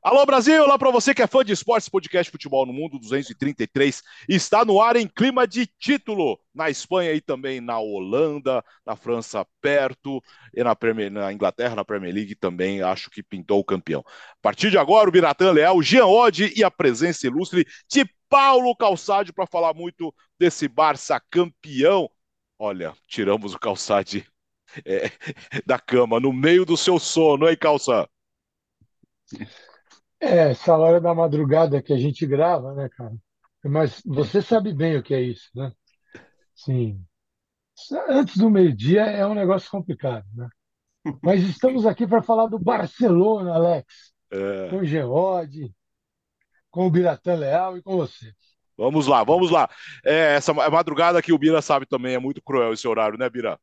Alô Brasil, lá para você que é fã de esportes, podcast Futebol no Mundo 233 está no ar em clima de título na Espanha e também na Holanda, na França perto e na, Premier, na Inglaterra, na Premier League também acho que pintou o campeão. A partir de agora, o Biratan Leal, Jean Oddi e a presença ilustre de Paulo Calçade para falar muito desse Barça campeão. Olha, tiramos o Calçade é, da cama no meio do seu sono, hein, Calça? É, essa hora da madrugada que a gente grava, né, cara? Mas você sabe bem o que é isso, né? Sim. Antes do meio-dia é um negócio complicado, né? Mas estamos aqui para falar do Barcelona, Alex. É. Com o Geode, com o Biratan Leal e com você. Vamos lá, vamos lá. É, essa madrugada que o Bira sabe também é muito cruel esse horário, né, Bira?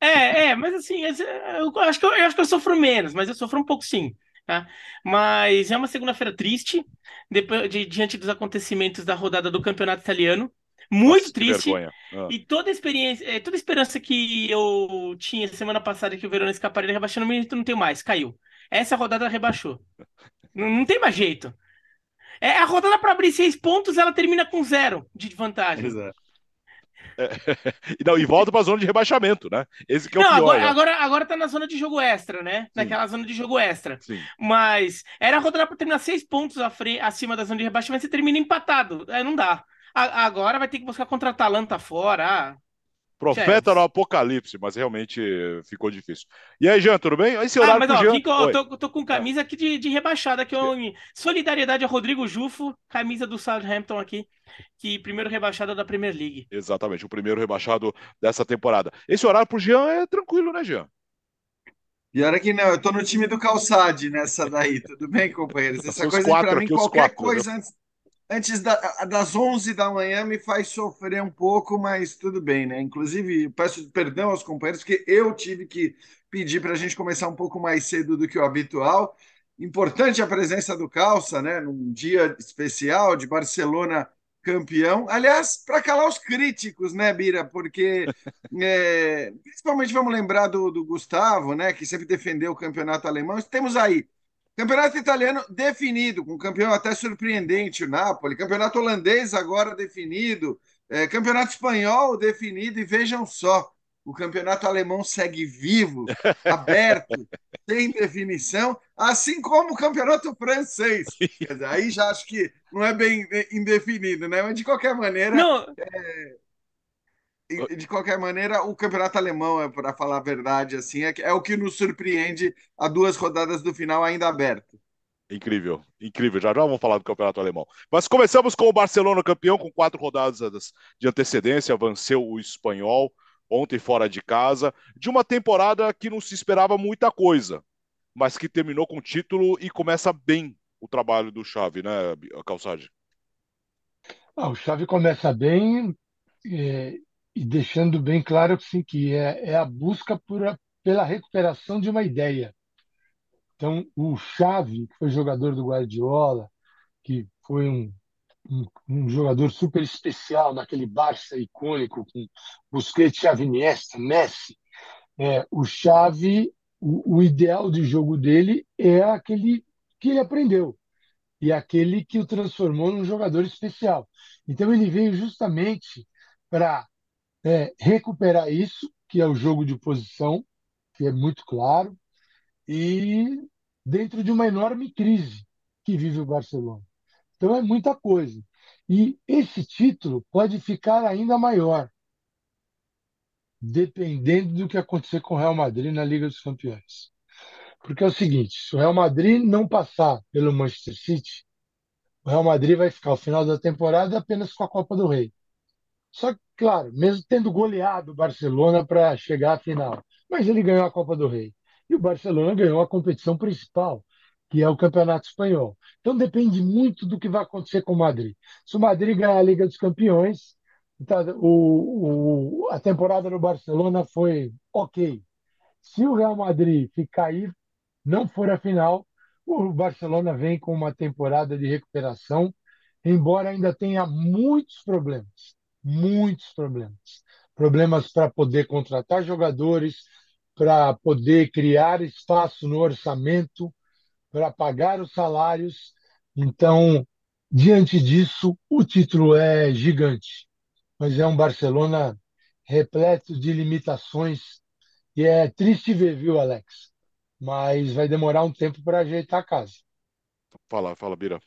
É, é, mas assim, eu acho que eu, eu acho que eu sofro menos, mas eu sofro um pouco sim. Tá? Mas é uma segunda-feira triste, depois, de, diante dos acontecimentos da rodada do campeonato italiano. Muito Nossa, triste. Ah. E toda a experiência, é, toda a esperança que eu tinha semana passada que o Verona escaparia rebaixando, não tenho mais, caiu. Essa rodada rebaixou. não, não tem mais jeito. É a rodada para abrir seis pontos, ela termina com zero de vantagem. Exato. Não, e volta para a zona de rebaixamento, né? Esse que é o não, pior. Agora, né? agora, agora tá na zona de jogo extra, né? Sim. Naquela zona de jogo extra. Sim. Mas era a rodada para terminar seis pontos acima da zona de rebaixamento, você termina empatado. É, não dá. A, agora vai ter que buscar contra a Atalanta fora. Ah, Profeta no apocalipse, mas realmente ficou difícil. E aí, Jean, tudo bem? Esse ah, horário mas pro ó, Jean... fico, eu tô, tô com camisa aqui de, de rebaixada, que eu, em solidariedade a Rodrigo Jufo, camisa do Southampton aqui, que primeiro rebaixado da Premier League. Exatamente, o primeiro rebaixado dessa temporada. Esse horário pro Jean é tranquilo, né, Jean? E olha que não, eu tô no time do Calçade nessa daí, tudo bem, companheiros? Essa coisa quatro para mim, qualquer quatro, coisa antes, antes da- das 11 da manhã me faz sofrer um pouco, mas tudo bem, né? Inclusive, peço perdão aos companheiros, que eu tive que pedir para a gente começar um pouco mais cedo do que o habitual. Importante a presença do Calça, né? Num dia especial de Barcelona campeão. Aliás, para calar os críticos, né, Bira? Porque é, principalmente vamos lembrar do, do Gustavo, né? Que sempre defendeu o campeonato alemão. Temos aí Campeonato italiano definido, com um campeão até surpreendente, o Napoli. Campeonato holandês agora definido. É, campeonato espanhol definido. E vejam só, o campeonato alemão segue vivo, aberto, sem definição, assim como o campeonato francês. Quer dizer, aí já acho que não é bem indefinido, né? Mas de qualquer maneira. Não, E, De qualquer maneira, o campeonato alemão, é, para falar a verdade, assim, é, que- é o que nos surpreende a duas rodadas do final ainda aberto. Incrível, incrível. Já já vamos falar do campeonato alemão. Mas começamos com o Barcelona campeão, com quatro rodadas de antecedência, venceu o espanhol ontem fora de casa, de uma temporada que não se esperava muita coisa, mas que terminou com título e começa bem o trabalho do Xavi, né, Calçade? Ah, o Xavi começa bem é, e deixando bem claro que, sim, que é, é a busca por pela recuperação de uma ideia. Então, o Xavi, que foi jogador do Guardiola, que foi um, um, um jogador super especial naquele Barça icônico com Busquets, Xavi, Iniesta, Messi, é, o Xavi, o, o ideal de jogo dele é aquele que ele aprendeu e aquele que o transformou num jogador especial. Então ele veio justamente para é, recuperar isso, que é o jogo de posição, que é muito claro, e dentro de uma enorme crise que vive o Barcelona. Então é muita coisa. E esse título pode ficar ainda maior, dependendo do que acontecer com o Real Madrid na Liga dos Campeões. Porque é o seguinte, se o Real Madrid não passar pelo Manchester City, o Real Madrid vai ficar ao final da temporada apenas com a Copa do Rei. Só que, claro, mesmo tendo goleado o Barcelona para chegar à final, mas ele ganhou a Copa do Rei. E o Barcelona ganhou a competição principal, que é o Campeonato Espanhol. Então depende muito do que vai acontecer com o Madrid. Se o Madrid ganhar a Liga dos Campeões, então, o, o, a temporada no Barcelona foi ok. Se o Real Madrid ficar aí, não for a final, o Barcelona vem com uma temporada de recuperação, embora ainda tenha muitos problemas, muitos problemas. Problemas para poder contratar jogadores, para poder criar espaço no orçamento, para pagar os salários. Então, diante disso, o título é gigante, mas é um Barcelona repleto de limitações e é triste ver, viu, Alex? Mas vai demorar um tempo para ajeitar a casa. Fala, fala, Bira.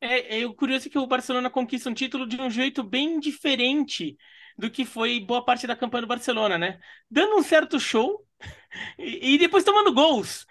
É, é, curioso é que o Barcelona conquista um título de um jeito bem diferente do que foi boa parte da campanha do Barcelona, né? Dando um certo show e, depois tomando gols,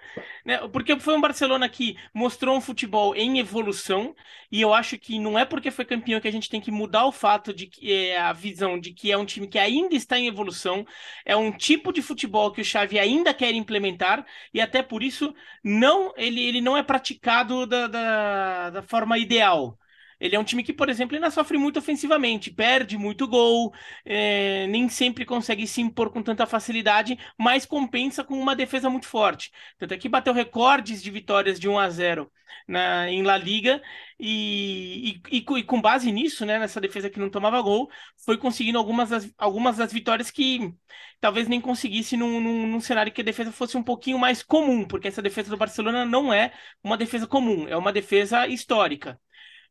né? Porque foi um Barcelona que mostrou um futebol em evolução e eu acho que não é porque foi campeão que a gente tem que mudar o fato de que é, a visão de que é um time que ainda está em evolução, é um tipo de futebol que o Xavi ainda quer implementar e até por isso não ele, ele não é praticado da, da, da forma ideal. Ele é um time que, por exemplo, ainda sofre muito ofensivamente, perde muito gol, é, nem sempre consegue se impor com tanta facilidade, mas compensa com uma defesa muito forte. Tanto é que bateu recordes de vitórias de 1 a 0 na, em La Liga e, e, e, e, com base nisso, né, nessa defesa que não tomava gol, foi conseguindo algumas das, algumas das vitórias que talvez nem conseguisse num, num, num cenário que a defesa fosse um pouquinho mais comum, porque essa defesa do Barcelona não é uma defesa comum, é uma defesa histórica.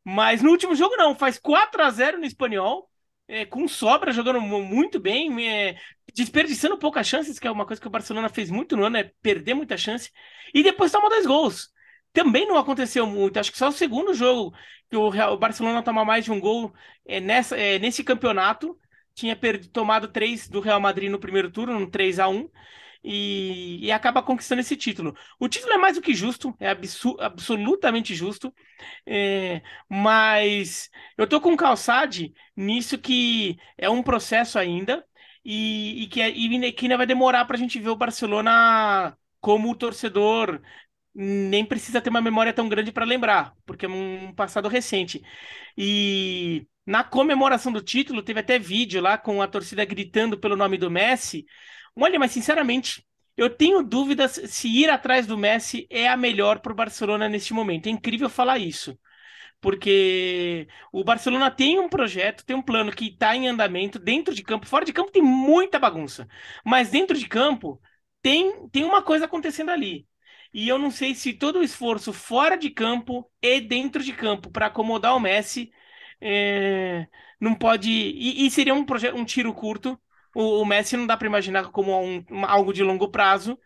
Mas no último jogo não, faz 4 a 0 no espanhol, é, com sobra, jogando muito bem, é, desperdiçando poucas chances, que é uma coisa que o Barcelona fez muito no ano, é perder muita chance, e depois toma dois gols. Também não aconteceu muito, acho que só o segundo jogo que o, o Barcelona toma mais de um gol é, nessa, é, nesse campeonato, tinha perdido, tomado três do Real Madrid no primeiro turno, no 3 a 1 e, e, acaba conquistando esse título. O título é mais do que justo, é absolutamente justo, é, mas eu tô com o Calçade nisso que é um processo ainda e, e que, é, e que ainda vai demorar para a gente ver o Barcelona como o torcedor nem precisa ter uma memória tão grande para lembrar, porque é um passado recente. E na comemoração do título, teve até vídeo lá com a torcida gritando pelo nome do Messi. Olha, mas sinceramente, eu tenho dúvidas se ir atrás do Messi é a melhor para o Barcelona neste momento. É incrível falar isso. Porque o Barcelona tem um projeto, tem um plano que está em andamento dentro de campo. Fora de campo tem muita bagunça. Mas dentro de campo tem, tem uma coisa acontecendo ali. E eu não sei se todo o esforço fora de campo e dentro de campo para acomodar o Messi é, não pode. E, e seria um, um tiro curto o, o Messi não dá para imaginar como um, algo de longo prazo.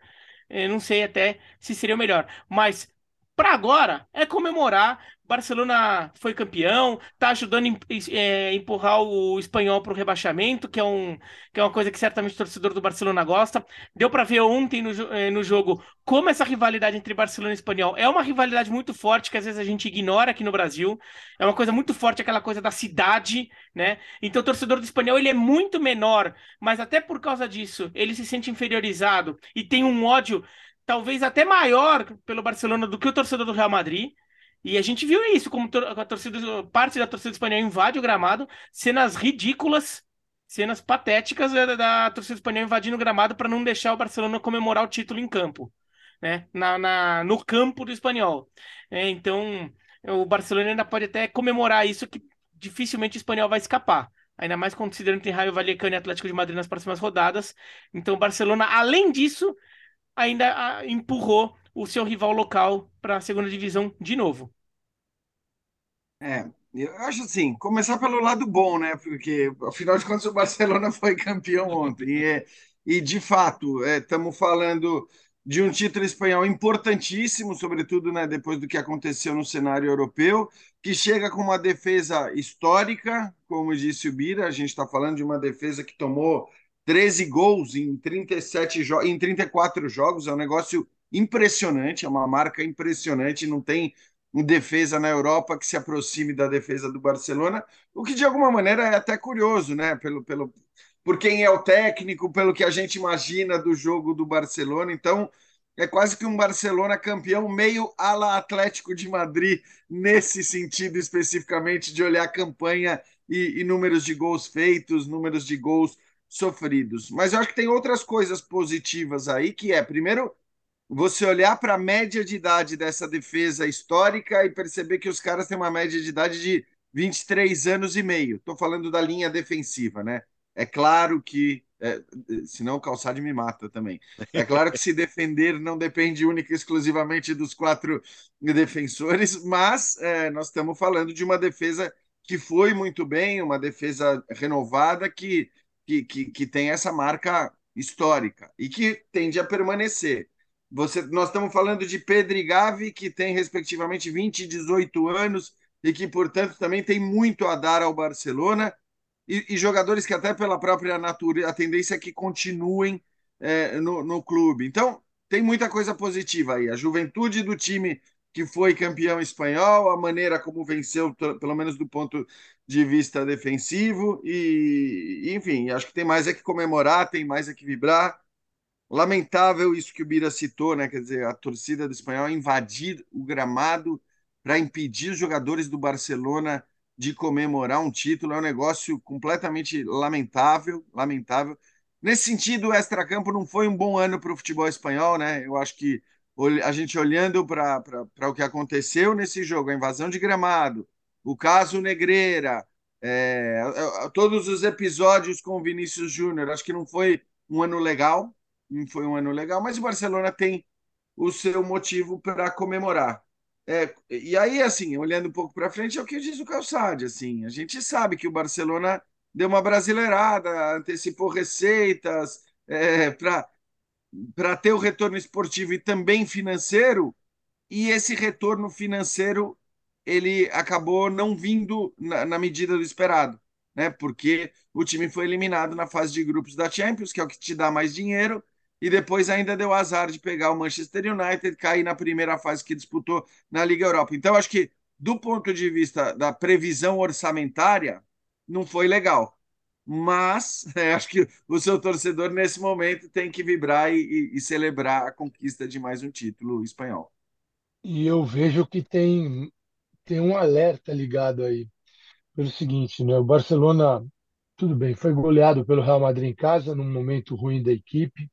Eu não sei até se seria o melhor. Mas para agora é comemorar Barcelona foi campeão, tá ajudando a é, empurrar o espanhol para o rebaixamento, que é, um, que é uma coisa que certamente o torcedor do Barcelona gosta. Deu para ver ontem no, é, no jogo como essa rivalidade entre Barcelona e espanhol é uma rivalidade muito forte que às vezes a gente ignora aqui no Brasil. É uma coisa muito forte, aquela coisa da cidade, né? Então o torcedor do espanhol ele é muito menor, mas até por causa disso ele se sente inferiorizado e tem um ódio talvez até maior pelo Barcelona do que o torcedor do Real Madrid. E a gente viu isso, como a torcida, parte da torcida espanhola invade o gramado, cenas ridículas, cenas patéticas da, da torcida espanhola invadindo o gramado para não deixar o Barcelona comemorar o título em campo, né? Na, na no campo do espanhol. É, então, o Barcelona ainda pode até comemorar isso, que dificilmente o espanhol vai escapar. Ainda mais considerando que tem Raio Vallecano e Atlético de Madrid nas próximas rodadas. Então, o Barcelona, além disso, ainda ah, empurrou o seu rival local para a segunda divisão de novo. É, eu acho assim, começar pelo lado bom, né? Porque, afinal de contas, o Barcelona foi campeão ontem. E, é, e de fato, estamos é, falando de um título espanhol importantíssimo, sobretudo né, depois do que aconteceu no cenário europeu, que chega com uma defesa histórica, como disse o Bira, a gente está falando de uma defesa que tomou 13 gols em 37 em 34 jogos, é um negócio impressionante, é uma marca impressionante, não tem defesa na Europa que se aproxime da defesa do Barcelona, o que de alguma maneira é até curioso, né? Pelo, pelo, por quem é o técnico, pelo que a gente imagina do jogo do Barcelona. Então, é quase que um Barcelona campeão meio ala Atlético de Madrid, nesse sentido especificamente, de olhar campanha e, e números de gols feitos, números de gols sofridos. Mas eu acho que tem outras coisas positivas aí, que é, primeiro, você olhar para a média de idade dessa defesa histórica e perceber que os caras têm uma média de idade de 23 anos e meio. Estou falando da linha defensiva, né? É claro que, é, senão o Calçade me mata também. É claro que se defender não depende única e exclusivamente dos quatro defensores, mas é, nós estamos falando de uma defesa que foi muito bem, uma defesa renovada que, que, que, que tem essa marca histórica e que tende a permanecer. Você, nós estamos falando de Pedro e Gavi, que tem respectivamente 20 e 18 anos e que, portanto, também tem muito a dar ao Barcelona, e, e jogadores que, até pela própria natureza, a tendência é que continuem é, no, no clube. Então, tem muita coisa positiva aí. A juventude do time que foi campeão espanhol, a maneira como venceu, pelo menos do ponto de vista defensivo, e enfim, acho que tem mais é que comemorar, tem mais é que vibrar. Lamentável isso que o Bira citou, né? Quer dizer, a torcida do espanhol invadir o gramado para impedir os jogadores do Barcelona de comemorar um título. É um negócio completamente lamentável, lamentável. Nesse sentido, o extracampo não foi um bom ano para o futebol espanhol, né? Eu acho que a gente olhando para o que aconteceu nesse jogo, a invasão de gramado, o caso Negreira, é, todos os episódios com o Vinícius Júnior, acho que não foi um ano legal, não foi um ano legal, mas o Barcelona tem o seu motivo para comemorar. É, e aí, assim, olhando um pouco para frente, é o que diz o Calçade, assim, a gente sabe que o Barcelona deu uma brasileirada, antecipou receitas é, para ter o retorno esportivo e também financeiro, e esse retorno financeiro ele acabou não vindo na, na medida do esperado, né? Porque o time foi eliminado na fase de grupos da Champions, que é o que te dá mais dinheiro, e depois ainda deu azar de pegar o Manchester United, cair na primeira fase que disputou na Liga Europa. Então, acho que, do ponto de vista da previsão orçamentária, não foi legal. Mas é, acho que o seu torcedor, nesse momento, tem que vibrar e, e, celebrar a conquista de mais um título espanhol. E eu vejo que tem, tem um alerta ligado aí. Pelo seguinte, né? o Barcelona, tudo bem, foi goleado pelo Real Madrid em casa, num momento ruim da equipe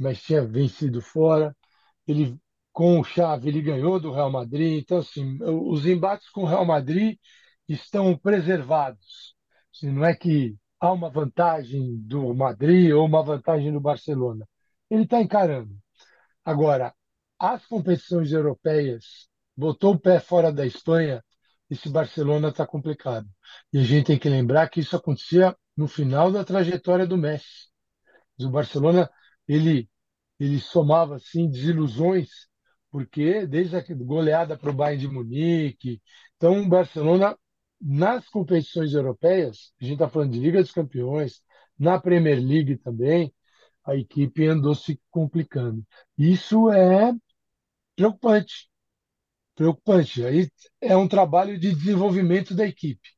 mas tinha vencido fora. Ele com o Xavi ele ganhou do Real Madrid. Então assim, os embates com o Real Madrid estão preservados. Assim, não é que há uma vantagem do Madrid ou uma vantagem do Barcelona. Ele está encarando. Agora, as competições europeias botou o pé fora da Espanha, esse Barcelona está complicado. E a gente tem que lembrar que isso acontecia no final da trajetória do Messi. O Barcelona ele ele somava assim desilusões, porque desde a goleada para o Bayern de Munique, então o Barcelona nas competições europeias, a gente está falando de Liga dos Campeões, na Premier League também, a equipe andou se complicando. Isso é preocupante. Preocupante. Aí é um trabalho de desenvolvimento da equipe.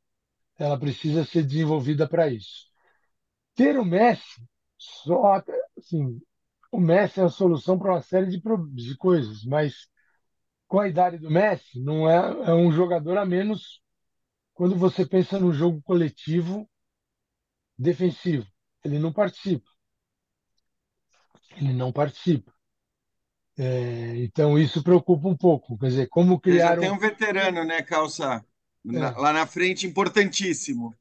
Ela precisa ser desenvolvida para isso. Ter o Messi só assim, o Messi é a solução para uma série de, de coisas, mas com a idade do Messi, não é, é um jogador a menos quando você pensa no jogo coletivo defensivo. Ele não participa. Ele não participa. É, então isso preocupa um pouco. Quer dizer, como criar. Já tem um veterano, né, Calça? É. Lá na frente, importantíssimo.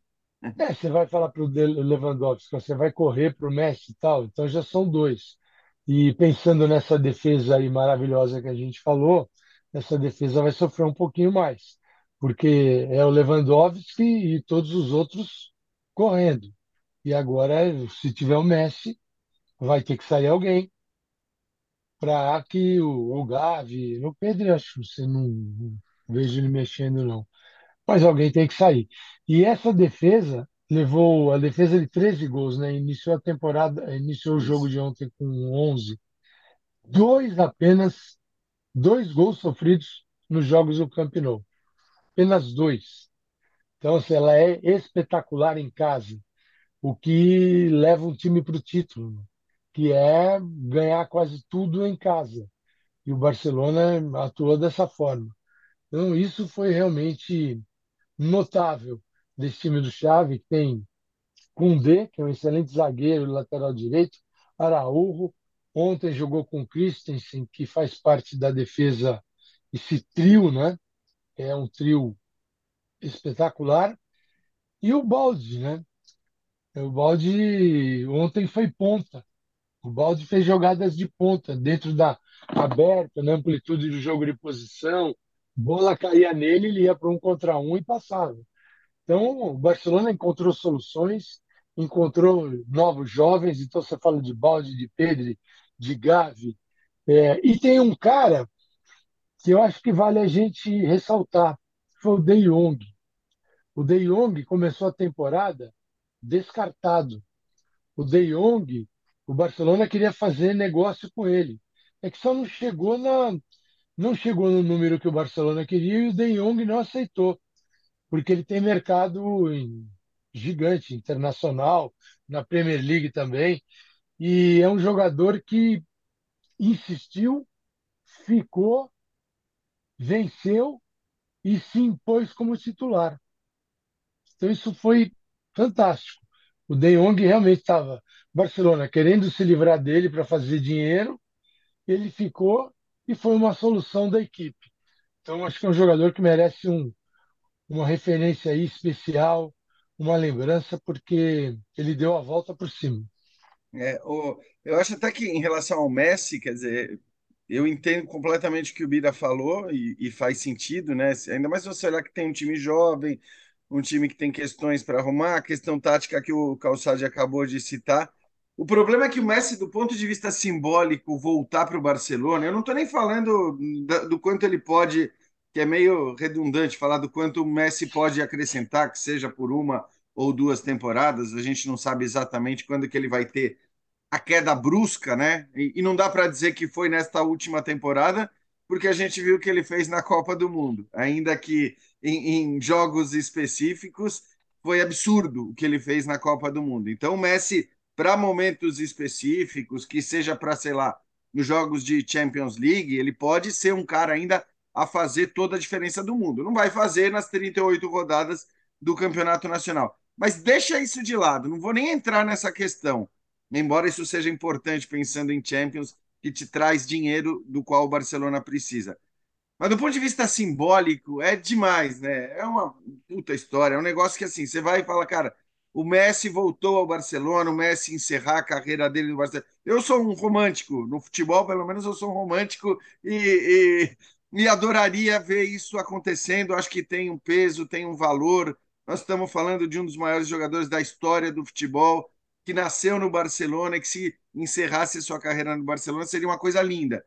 É, você vai falar para o Lewandowski, você vai correr para o Messi e tal, então já são dois. E pensando nessa defesa aí maravilhosa que a gente falou, essa defesa vai sofrer um pouquinho mais, porque é o Lewandowski e todos os outros correndo. E agora, se tiver o Messi, vai ter que sair alguém para que o, o Gavi, no Pedro, acho, você não, não vejo ele mexendo não mas alguém tem que sair. E essa defesa levou a defesa de 13 gols, né? Iniciou a temporada, iniciou o jogo de ontem com 11. Dois apenas, dois gols sofridos nos jogos do Camp Nou. Apenas dois. Então, assim, ela é espetacular em casa, o que leva um time para o título, que é ganhar quase tudo em casa. E o Barcelona atuou dessa forma. Então, isso foi realmente notável desse time do Chave, tem Koundé, que é um excelente zagueiro, lateral direito, Araújo, Ontem jogou com Christensen, que faz parte da defesa, esse trio, né? É um trio espetacular. E o Balde, né? O Balde ontem foi ponta. O Balde fez jogadas de ponta, dentro da aberta, na amplitude do jogo de posição. Bola caía nele, ele ia para um contra um e passava. Então, o Barcelona encontrou soluções, encontrou novos jovens. Então, você fala de Balde, de Pedro, de Gavi. É, e tem um cara que eu acho que vale a gente ressaltar, foi o De Jong. O De Jong começou a temporada descartado. O De Jong, o Barcelona queria fazer negócio com ele. É que só não chegou na não chegou no número que o Barcelona queria e o De Jong não aceitou, porque ele tem mercado gigante, internacional, na Premier League também, e é um jogador que insistiu, ficou, venceu e se impôs como titular. Então isso foi fantástico. O De Jong realmente estava Barcelona querendo se livrar dele para fazer dinheiro, ele ficou e foi uma solução da equipe. Então acho que é um jogador que merece um, uma referência aí especial, uma lembrança, porque ele deu a volta por cima. É, o, eu acho até que em relação ao Messi, quer dizer, eu entendo completamente o que o Bira falou e, e faz sentido, né? Ainda mais você olhar que tem um time jovem, um time que tem questões para arrumar, a questão tática que o Calçade acabou de citar. O problema é que o Messi, do ponto de vista simbólico, voltar para o Barcelona, eu não estou nem falando do quanto ele pode, que é meio redundante falar do quanto o Messi pode acrescentar, que seja por uma ou duas temporadas, a gente não sabe exatamente quando que ele vai ter a queda brusca, né? E, e não dá para dizer que foi nesta última temporada, porque a gente viu o que ele fez na Copa do Mundo, ainda que em, em jogos específicos foi absurdo o que ele fez na Copa do Mundo. Então, o Messi, para momentos específicos, que seja para, sei lá, nos jogos de Champions League, ele pode ser um cara ainda a fazer toda a diferença do mundo. Não vai fazer nas 38 rodadas do Campeonato Nacional. Mas deixa isso de lado, não vou nem entrar nessa questão. Embora isso seja importante pensando em Champions, que te traz dinheiro do qual o Barcelona precisa. Mas do ponto de vista simbólico, é demais, né? É uma puta história. É um negócio que assim, você vai e fala, cara, o Messi voltou ao Barcelona, o Messi encerrar a carreira dele no Barcelona. Eu sou um romântico, no futebol, pelo menos eu sou um romântico e, e, e adoraria ver isso acontecendo. Acho que tem um peso, tem um valor. Nós estamos falando de um dos maiores jogadores da história do futebol, que nasceu no Barcelona e que se encerrasse sua carreira no Barcelona seria uma coisa linda.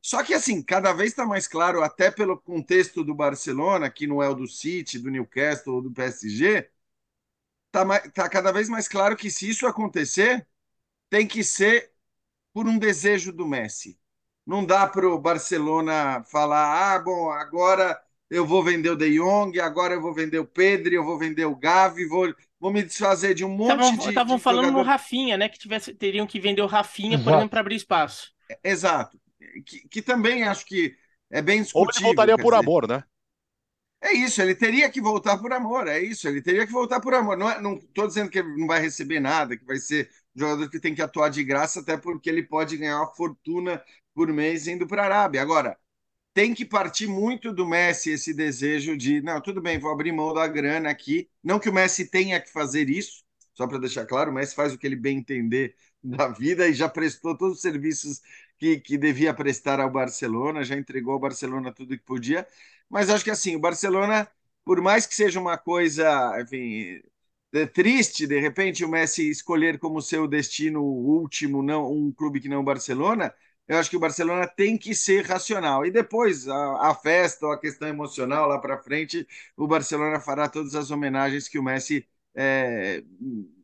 Só que, assim, cada vez está mais claro, até pelo contexto do Barcelona, que não é o do City, do Newcastle ou do PSG, está tá cada vez mais claro que se isso acontecer, tem que ser por um desejo do Messi. Não dá para o Barcelona falar, ah, bom, agora eu vou vender o De Jong, agora eu vou vender o Pedro, eu vou vender o Gavi, vou, vou me desfazer de um monte tavam, de. Estavam falando jogador... no Rafinha, né? Que tivesse, teriam que vender o Rafinha, por exemplo, para abrir espaço. Exato que, que também acho que é bem discutível. Ou ele voltaria por dizer. amor, né? É isso, ele teria que voltar por amor, é isso, ele teria que voltar por amor. Não estou é, dizendo que ele não vai receber nada, que vai ser um jogador que tem que atuar de graça, até porque ele pode ganhar uma fortuna por mês indo para a Arábia. Agora, tem que partir muito do Messi esse desejo de, não, tudo bem, vou abrir mão da grana aqui. Não que o Messi tenha que fazer isso, só para deixar claro, o Messi faz o que ele bem entender da vida e já prestou todos os serviços que, que devia prestar ao Barcelona, já entregou ao Barcelona tudo que podia, mas acho que assim, o Barcelona, por mais que seja uma coisa, enfim, é triste, de repente, o Messi escolher como seu destino último não um clube que não o Barcelona, eu acho que o Barcelona tem que ser racional. E depois, a, a festa, a questão emocional lá para frente, o Barcelona fará todas as homenagens que o Messi é,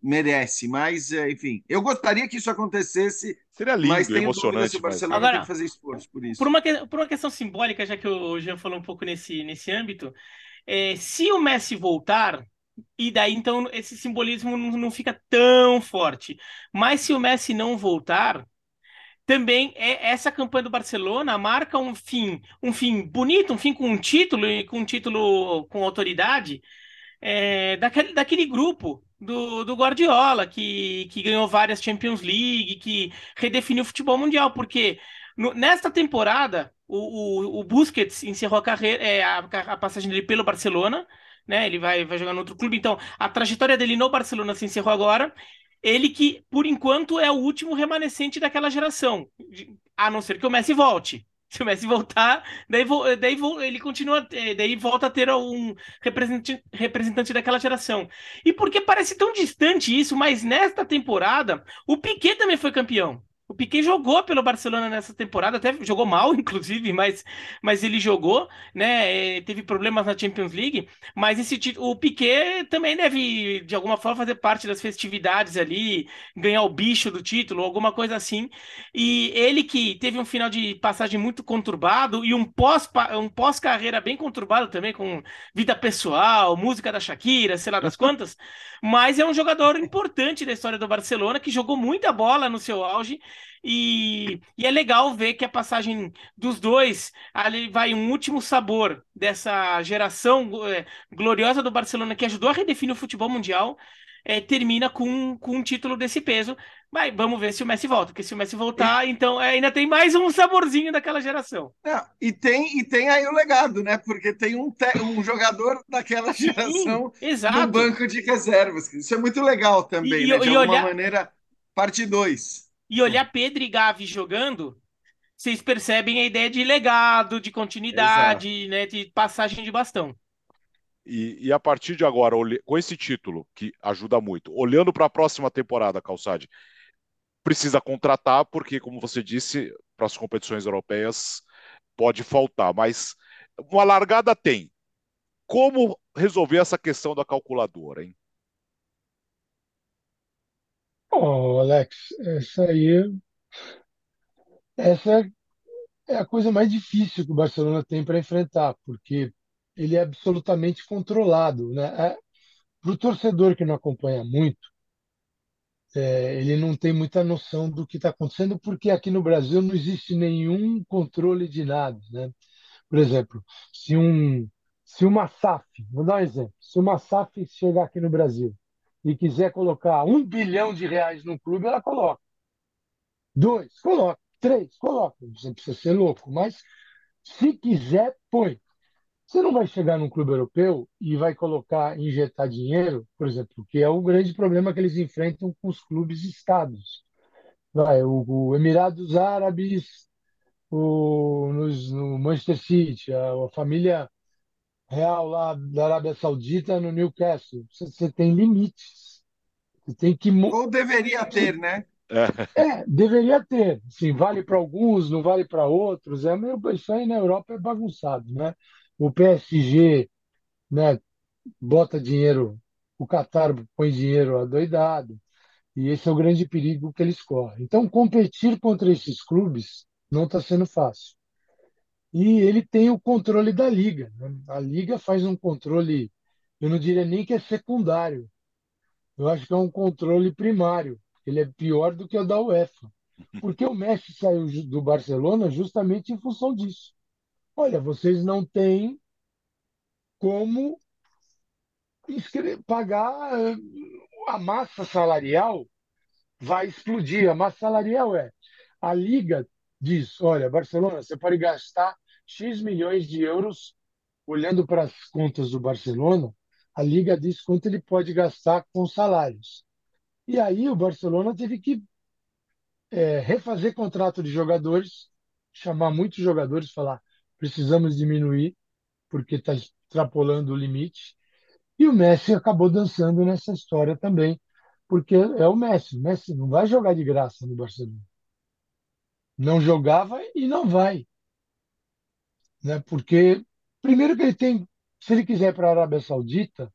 merece. Mas, é, enfim, eu gostaria que isso acontecesse. Seria lindo, mas emocionante. o Barcelona mas... tem que fazer esforço por isso. Por uma, por uma questão simbólica, já que o Jean falou um pouco nesse, nesse âmbito, é, se o Messi voltar, e daí então esse simbolismo não, não fica tão forte. Mas se o Messi não voltar, também é essa campanha do Barcelona marca um fim, um fim bonito, um fim com um título e com um título com autoridade, é, daquele, daquele grupo do, do Guardiola, que, que ganhou várias Champions League, que redefiniu o futebol mundial, porque no, nesta temporada o, o, o, Busquets encerrou a carreira, é, a, a passagem dele pelo Barcelona, né? Ele vai, vai jogar no outro clube, então a trajetória dele no Barcelona se encerrou agora. Ele que, por enquanto, é o último remanescente daquela geração, a não ser que o Messi volte. Se o Messi voltar, daí, daí ele continua, é, daí volta a ter um representante, representante daquela geração. E porque parece tão distante isso, mas nesta temporada, o Piquet também foi campeão. O Piquet jogou pelo Barcelona nessa temporada, até jogou mal, inclusive, mas, mas ele jogou, né? É, teve problemas na Champions League, mas esse o Piquet também deve, de alguma forma, fazer parte das festividades ali, ganhar o bicho do título, alguma coisa assim. E ele que teve um final de passagem muito conturbado e um pós um pós-carreira bem conturbado também, com vida pessoal, música da Shakira, sei lá das quantas, mas é um jogador importante da história do Barcelona que jogou muita bola no seu auge e, e, é legal ver que a passagem dos dois ali vai um último sabor dessa geração é, gloriosa do Barcelona que ajudou a redefinir o futebol mundial. É, termina com, com um título desse peso. Mas vamos ver se o Messi volta, porque se o Messi voltar, e... então é, ainda tem mais um saborzinho daquela geração. É, e, tem, e tem aí o legado, né? Porque tem um, te, um jogador daquela geração Sim, no banco de reservas. Isso é muito legal também, e, né? De alguma olhar... maneira, parte 2 e olhar Pedro e Gavi jogando, vocês percebem a ideia de legado, de continuidade, né, de passagem de bastão. E, e, a partir de agora, com esse título, que ajuda muito, olhando para a próxima temporada, Calçade, precisa contratar, porque, como você disse, para as competições europeias pode faltar, mas uma largada tem. Como resolver essa questão da calculadora, hein? Alex, essa aí, essa é a coisa mais difícil que o Barcelona tem para enfrentar, porque ele é absolutamente controlado, né? É, para o torcedor que não acompanha muito, é, ele não tem muita noção do que está acontecendo, porque aqui no Brasil não existe nenhum controle de nada, né? Por exemplo, se um se uma SAF, vou dar um exemplo, se uma SAF chegar aqui no Brasil e quiser colocar um bilhão de reais no clube, ela coloca. Dois, coloca. Três, coloca. Você precisa ser louco, mas se quiser, põe. Você não vai chegar num clube europeu e vai colocar, injetar dinheiro, por exemplo, que é o grande problema que eles enfrentam com os clubes estados. Vai, o, o Emirados Árabes, o, no Manchester City, a, a família real lá da Arábia Saudita no Newcastle. Você, você tem limites. Você tem que. Ou deveria ter, né? É, deveria ter. Sim, vale para alguns, não vale para outros. É meio, isso aí na Europa é bagunçado, né? O PSG, né, bota dinheiro, o Qatar põe dinheiro adoidado, e esse é o grande perigo que eles correm. Então, competir contra esses clubes não está sendo fácil e ele tem o controle da liga. Né? A liga faz um controle, eu não diria nem que é secundário, eu acho que é um controle primário. Ele é pior do que o da UEFA, porque o Messi saiu do Barcelona justamente em função disso. Olha, vocês não têm como pagar a massa salarial vai explodir. A massa salarial é a liga diz: olha, Barcelona, você pode gastar X milhões de euros olhando para as contas do Barcelona, a Liga diz quanto ele pode gastar com salários. E aí o Barcelona teve que é, refazer contrato de jogadores, chamar muitos jogadores, falar precisamos diminuir porque está extrapolando o limite. E o Messi acabou dançando nessa história também, porque é o Messi. O Messi não vai jogar de graça no Barcelona. Não jogava e não vai. Né? Porque, primeiro, que ele tem, se ele quiser para a Arábia Saudita,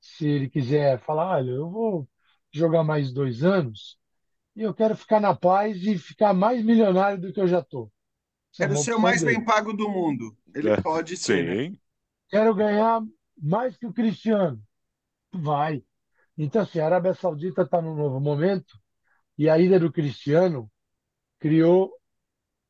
se ele quiser falar, olha, eu vou jogar mais dois anos e eu quero ficar na paz e ficar mais milionário do que eu já estou. É quero ser o mais dele. bem pago do mundo. Ele é, pode ser. Né? Sim. Né? Quero ganhar mais que o Cristiano. Vai. Então, assim, a Arábia Saudita está num novo momento e a ida do Cristiano criou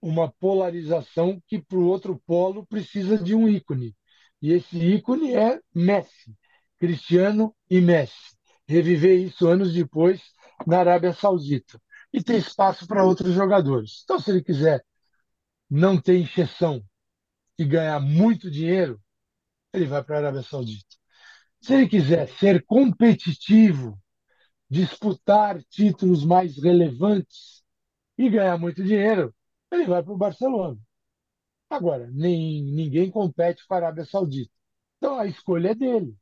uma polarização que para o outro polo precisa de um ícone. E esse ícone é Messi, Cristiano e Messi. reviver isso anos depois na Arábia Saudita. E tem espaço para outros jogadores. Então, se ele quiser não ter injeção e ganhar muito dinheiro, ele vai para a Arábia Saudita. Se ele quiser ser competitivo, disputar títulos mais relevantes e ganhar muito dinheiro, ele vai para o Barcelona. Agora, nem, ninguém compete com a Arábia Saudita. Então a escolha é dele.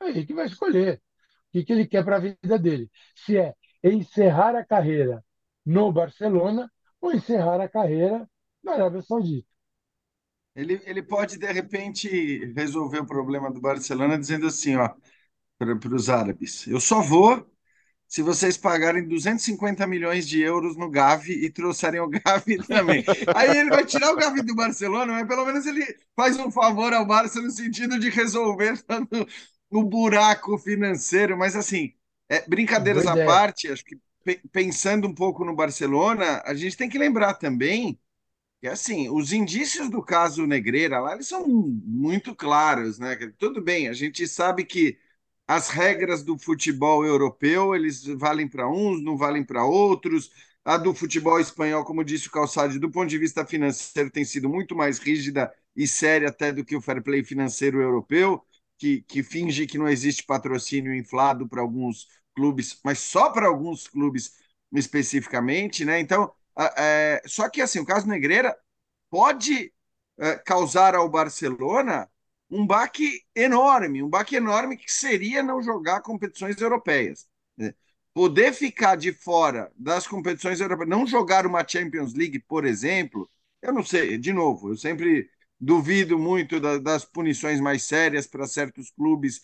É ele que vai escolher o que, que ele quer para a vida dele. Se é encerrar a carreira no Barcelona ou encerrar a carreira na Arábia Saudita. Ele, ele pode, de repente, resolver o problema do Barcelona dizendo assim, ó, para os árabes, eu só vou se vocês pagarem 250 milhões de euros no Gavi e trouxerem o Gavi também. Aí ele vai tirar o Gavi do Barcelona, mas pelo menos ele faz um favor ao Barça no sentido de resolver o buraco financeiro. Mas assim, é, brincadeiras à parte, acho que pensando um pouco no Barcelona, a gente tem que lembrar também que assim, os indícios do caso Negreira lá, eles são muito claros, né? Tudo bem, a gente sabe que as regras do futebol europeu, eles valem para uns, não valem para outros. A do futebol espanhol, como disse o Calçade, do ponto de vista financeiro, tem sido muito mais rígida e séria até do que o fair play financeiro europeu, que, que finge que não existe patrocínio inflado para alguns clubes, mas só para alguns clubes especificamente, né? Então, é, só que assim, o caso Negreira pode é, causar ao Barcelona um baque enorme, um baque enorme que seria não jogar competições europeias. Né? Poder ficar de fora das competições europeias, não jogar uma Champions League, por exemplo, eu não sei, de novo, eu sempre duvido muito da, das punições mais sérias para certos clubes,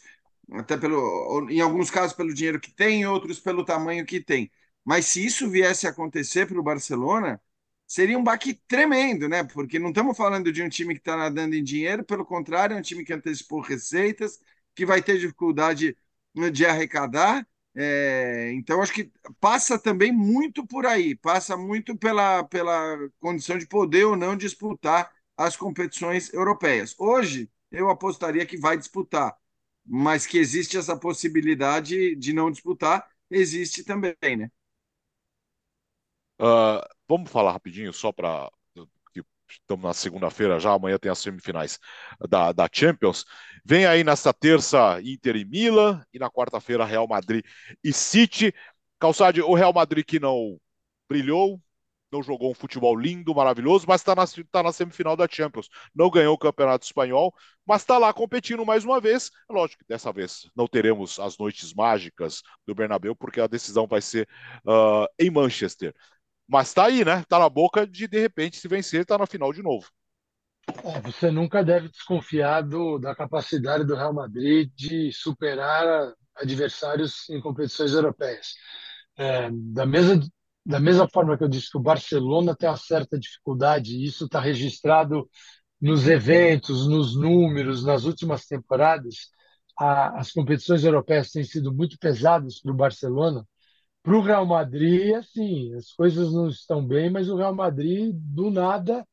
até pelo, em alguns casos pelo dinheiro que tem, em outros pelo tamanho que tem. Mas se isso viesse a acontecer para o Barcelona, seria um baque tremendo, né? Porque não estamos falando de um time que está nadando em dinheiro, pelo contrário, é um time que antecipou receitas, que vai ter dificuldade né, de arrecadar. É, então, acho que passa também muito por aí, passa muito pela, pela condição de poder ou não disputar as competições europeias. Hoje, eu apostaria que vai disputar, mas que existe essa possibilidade de não disputar, existe também, né? Uh, vamos falar rapidinho, só para. Estamos na segunda-feira já, amanhã tem as semifinais da, da Champions. Vem aí nesta terça Inter e Milan, e na quarta-feira Real Madrid e City. Calçade, o Real Madrid que não brilhou, não jogou um futebol lindo, maravilhoso, mas está na, tá na semifinal da Champions. Não ganhou o Campeonato Espanhol, mas está lá competindo mais uma vez. É lógico que dessa vez não teremos as noites mágicas do Bernabéu, porque a decisão vai ser uh, em Manchester. Mas está aí, né? Está na boca de, de repente, se vencer, está na final de novo. É, você nunca deve desconfiar do, da capacidade do Real Madrid de superar adversários em competições europeias. É, da, mesma, da mesma forma que eu disse que o Barcelona tem uma certa dificuldade, e isso está registrado nos eventos, nos números, nas últimas temporadas, a, as competições europeias têm sido muito pesadas para o Barcelona, para o Real Madrid, assim, as coisas não estão bem, mas o Real Madrid, do nada,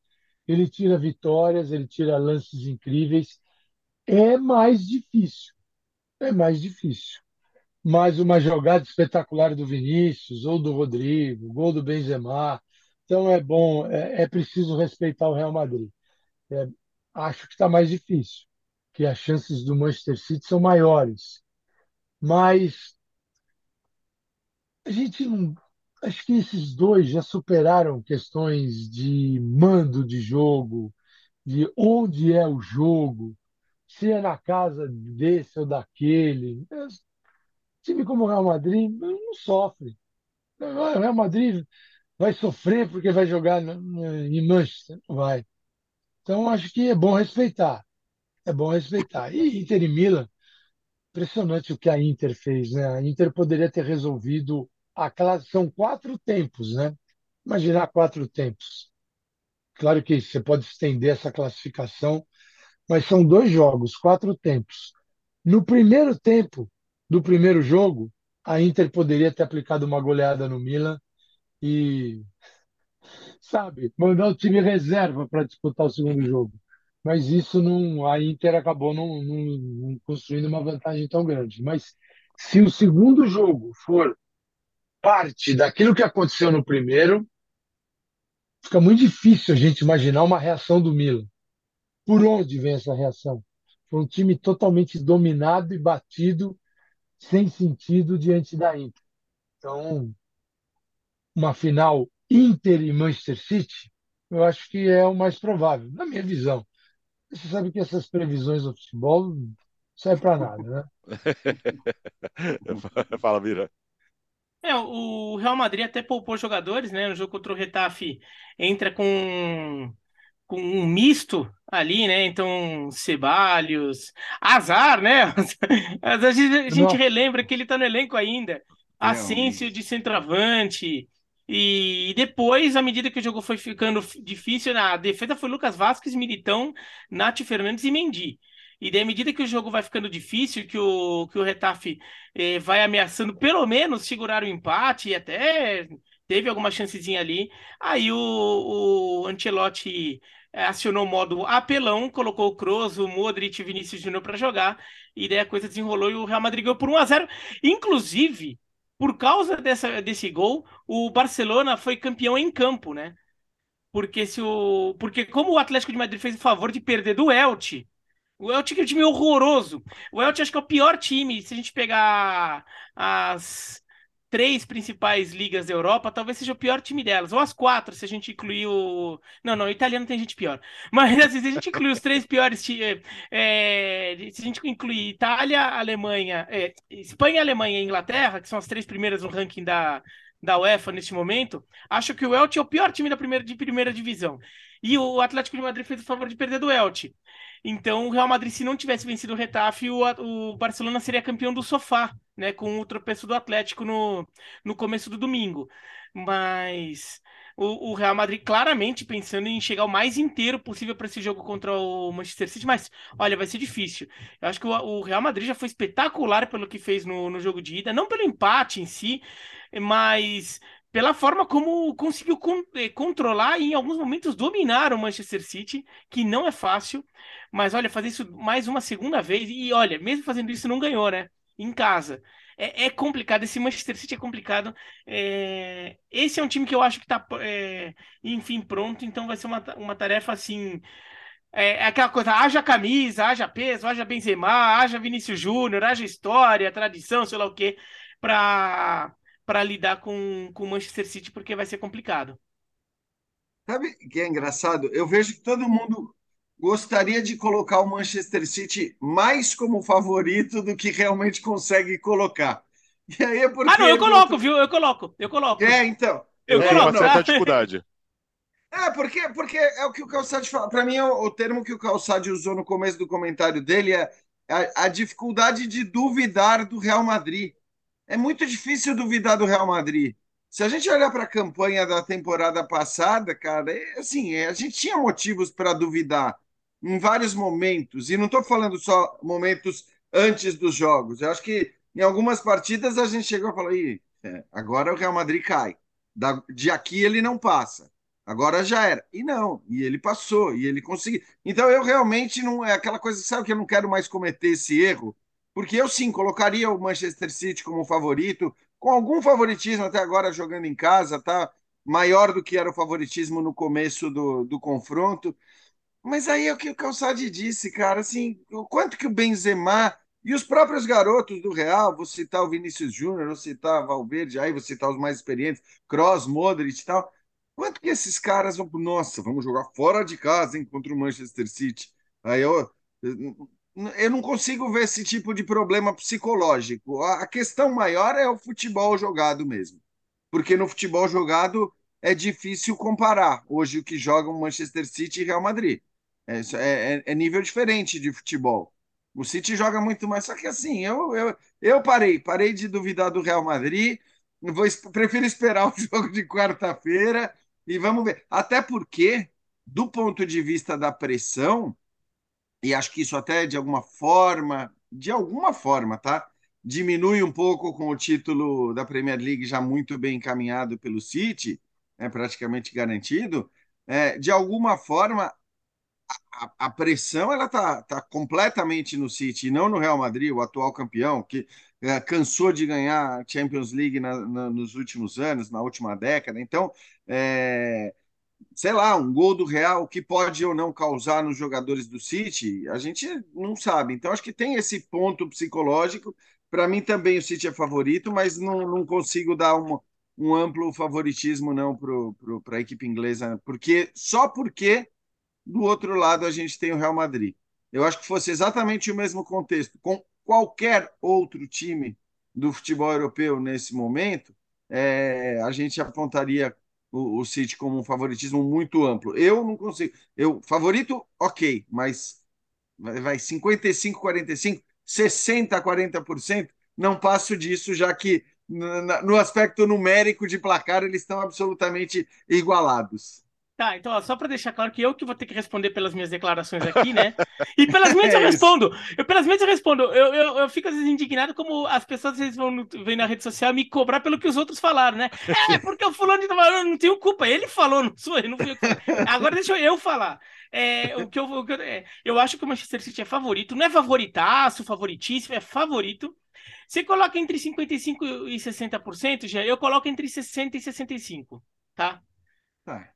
ele tira vitórias, ele tira lances incríveis. É mais difícil. É mais difícil. Mas uma jogada espetacular do Vinícius ou do Rodrigo, gol do Benzema. Então é bom, é, é preciso respeitar o Real Madrid. É, acho que está mais difícil, que as chances do Manchester City são maiores. Mas a gente não. Acho que esses dois já superaram questões de mando de jogo, de onde é o jogo, se é na casa desse ou daquele. É, time como o Real Madrid não sofre. O Real Madrid vai sofrer porque vai jogar em Manchester? Não vai. Então, acho que é bom respeitar. É bom respeitar. E Inter e Milan, impressionante o que a Inter fez, né? A Inter poderia ter resolvido a classe, são quatro tempos, né? Imaginar quatro tempos. Claro que você pode estender essa classificação, mas são dois jogos, quatro tempos. No primeiro tempo do primeiro jogo, a Inter poderia ter aplicado uma goleada no Milan e, sabe, mandar o time reserva para disputar o segundo jogo. Mas isso não, a Inter acabou não, não, não construindo uma vantagem tão grande. Mas Se o segundo jogo for parte daquilo que aconteceu no primeiro, fica muito difícil a gente imaginar uma reação do Milan. Por onde vem essa reação? Foi um time totalmente dominado e batido, sem sentido diante da Inter. Então, uma final Inter e Manchester City, eu acho que é o mais provável, na minha visão. Você sabe que essas previsões do futebol não servem para nada, né? Fala, Mira. É, o Real Madrid até poupou jogadores, né? No jogo contra o Retafe entra com, com um misto ali, né? Então, Ceballos, Azar, né? A gente, a gente relembra que ele tá no elenco ainda. Asensio de centroavante. E depois, à medida que o jogo foi ficando difícil, a defesa foi Lucas Vasquez, Militão, Nath Fernandes e Mendy. E daí, à medida que o jogo vai ficando difícil, que o, que o Retafe eh, vai ameaçando pelo menos segurar o empate e até teve alguma chancezinha ali, aí o, o Ancelotti eh, acionou o modo apelão, colocou o Kroos, o Modric e o Vinícius Júnior para jogar, e daí a coisa desenrolou e o Real Madrid ganhou por 1 a 0 Inclusive, por causa dessa, desse gol, o Barcelona foi campeão em campo, né? Porque se o porque como o Atlético de Madrid fez o favor de perder do Elche, o Elche é um time horroroso. O Elche acho que é o pior time. Se a gente pegar as três principais ligas da Europa, talvez seja o pior time delas. Ou as quatro, se a gente incluir o. Não, não, o italiano tem gente pior. Mas assim, se a gente incluir os três piores. É, se a gente incluir Itália, Alemanha, é, Espanha, Alemanha e Inglaterra, que são as três primeiras no ranking da, da UEFA neste momento, acho que o Elche é o pior time da primeira, de primeira divisão. E o Atlético de Madrid fez o favor de perder do Elche. Então, o Real Madrid, se não tivesse vencido o Retafe, o, o Barcelona seria campeão do sofá, né? Com o tropeço do Atlético no, no começo do domingo. Mas o, o, Real Madrid claramente pensando em chegar o mais inteiro possível para esse jogo contra o Manchester City, mas olha, vai ser difícil. Eu acho que o, o Real Madrid já foi espetacular pelo que fez no, no jogo de ida, não pelo empate em si, mas pela forma como conseguiu con eh, controlar e em alguns momentos dominar o Manchester City, que não é fácil, mas olha, fazer isso mais uma segunda vez, e olha, mesmo fazendo isso não ganhou, né? Em casa. É, é complicado, esse Manchester City é complicado. É... Esse é um time que eu acho que tá, é... enfim, pronto, então vai ser uma, uma tarefa assim. É, é aquela coisa, haja camisa, haja peso, haja Benzema, haja Vinícius Júnior, haja história, tradição, sei lá o quê, para para lidar com o Manchester City, porque vai ser complicado. Sabe que é engraçado? Eu vejo que todo mundo gostaria de colocar o Manchester City mais como favorito do que realmente consegue colocar. E aí é porque. Ah, não, eu coloco, viu? Eu coloco, eu coloco. É, então. Eu é, coloco. Uma certa dificuldade. É, porque, porque é o que o Calçade fala. Para mim, o, o, termo que o Calçade usou no começo do comentário dele é a, a dificuldade de duvidar do Real Madrid é muito difícil duvidar do Real Madrid. Se a gente olhar para a campanha da temporada passada, cara, é, assim, é, a gente tinha motivos para duvidar em vários momentos, e não estou falando só momentos antes dos jogos. Eu acho que em algumas partidas a gente chegou a falar: é, agora o Real Madrid cai. Da, de aqui ele não passa. Agora já era. E não, e ele passou, e ele conseguiu. Então eu realmente não. É aquela coisa, sabe que eu não quero mais cometer esse erro porque eu sim colocaria o Manchester City como favorito, com algum favoritismo até agora jogando em casa, tá? Maior do que era o favoritismo no começo do, do confronto. Mas aí é o que o Calçade disse, cara, assim, o quanto que o Benzema e os próprios garotos do Real, vou citar o Vinícius Júnior, vou citar Valverde, aí vou citar os mais experientes, Kroos, Modric e tal, quanto que esses caras vão, nossa, vamos jogar fora de casa, hein, contra o Manchester City. Aí eu, eu não consigo ver esse tipo de problema psicológico. A questão maior é o futebol jogado mesmo. Porque no futebol jogado é difícil comparar hoje o que jogam Manchester City e Real Madrid. É, é, é, nível diferente de futebol. O City joga muito mais, só que assim, eu, eu, eu parei, parei de duvidar do Real Madrid. Vou, prefiro esperar o jogo de quarta-feira e vamos ver. Até porque, do ponto de vista da pressão, e acho que isso até de alguma forma, de alguma forma, tá? Diminui um pouco com o título da Premier League já muito bem encaminhado pelo City, é praticamente garantido. É, de alguma forma, a, pressão ela tá, tá completamente no City, não no Real Madrid, o atual campeão, que é, cansou de ganhar Champions League na, na, nos últimos anos, na última década. Então, é, sei lá, um gol do Real, que pode ou não causar nos jogadores do City, a gente não sabe. Então, acho que tem esse ponto psicológico. Para mim, também o City é favorito, mas não, não consigo dar uma, um amplo favoritismo não para a equipe inglesa, porque só porque do outro lado a gente tem o Real Madrid. Eu acho que fosse exatamente o mesmo contexto com qualquer outro time do futebol europeu nesse momento, é, a gente apontaria o, o City como um favoritismo muito amplo. Eu não consigo. Eu favorito, ok, mas vai 55, 45, 60, 40%. Não passo disso, já que no aspecto numérico de placar eles estão absolutamente igualados. Tá, então, ó, só para deixar claro que eu que vou ter que responder pelas minhas declarações aqui, né? E pelas minhas é eu respondo. Eu, pelas minhas eu respondo. Eu, eu, eu fico às vezes indignado como as pessoas às vezes vão vem na rede social me cobrar pelo que os outros falaram, né? É, porque o fulano de eu não tenho culpa. Ele falou, não sou eu, não fui eu. Agora deixa eu falar. É, o que eu, o que eu, é, eu acho que o Manchester City é favorito. Não é favoritaço, favoritíssimo, é favorito. Você coloca entre 55% e 60%, já eu coloco entre 60% e 65%, tá? Tá.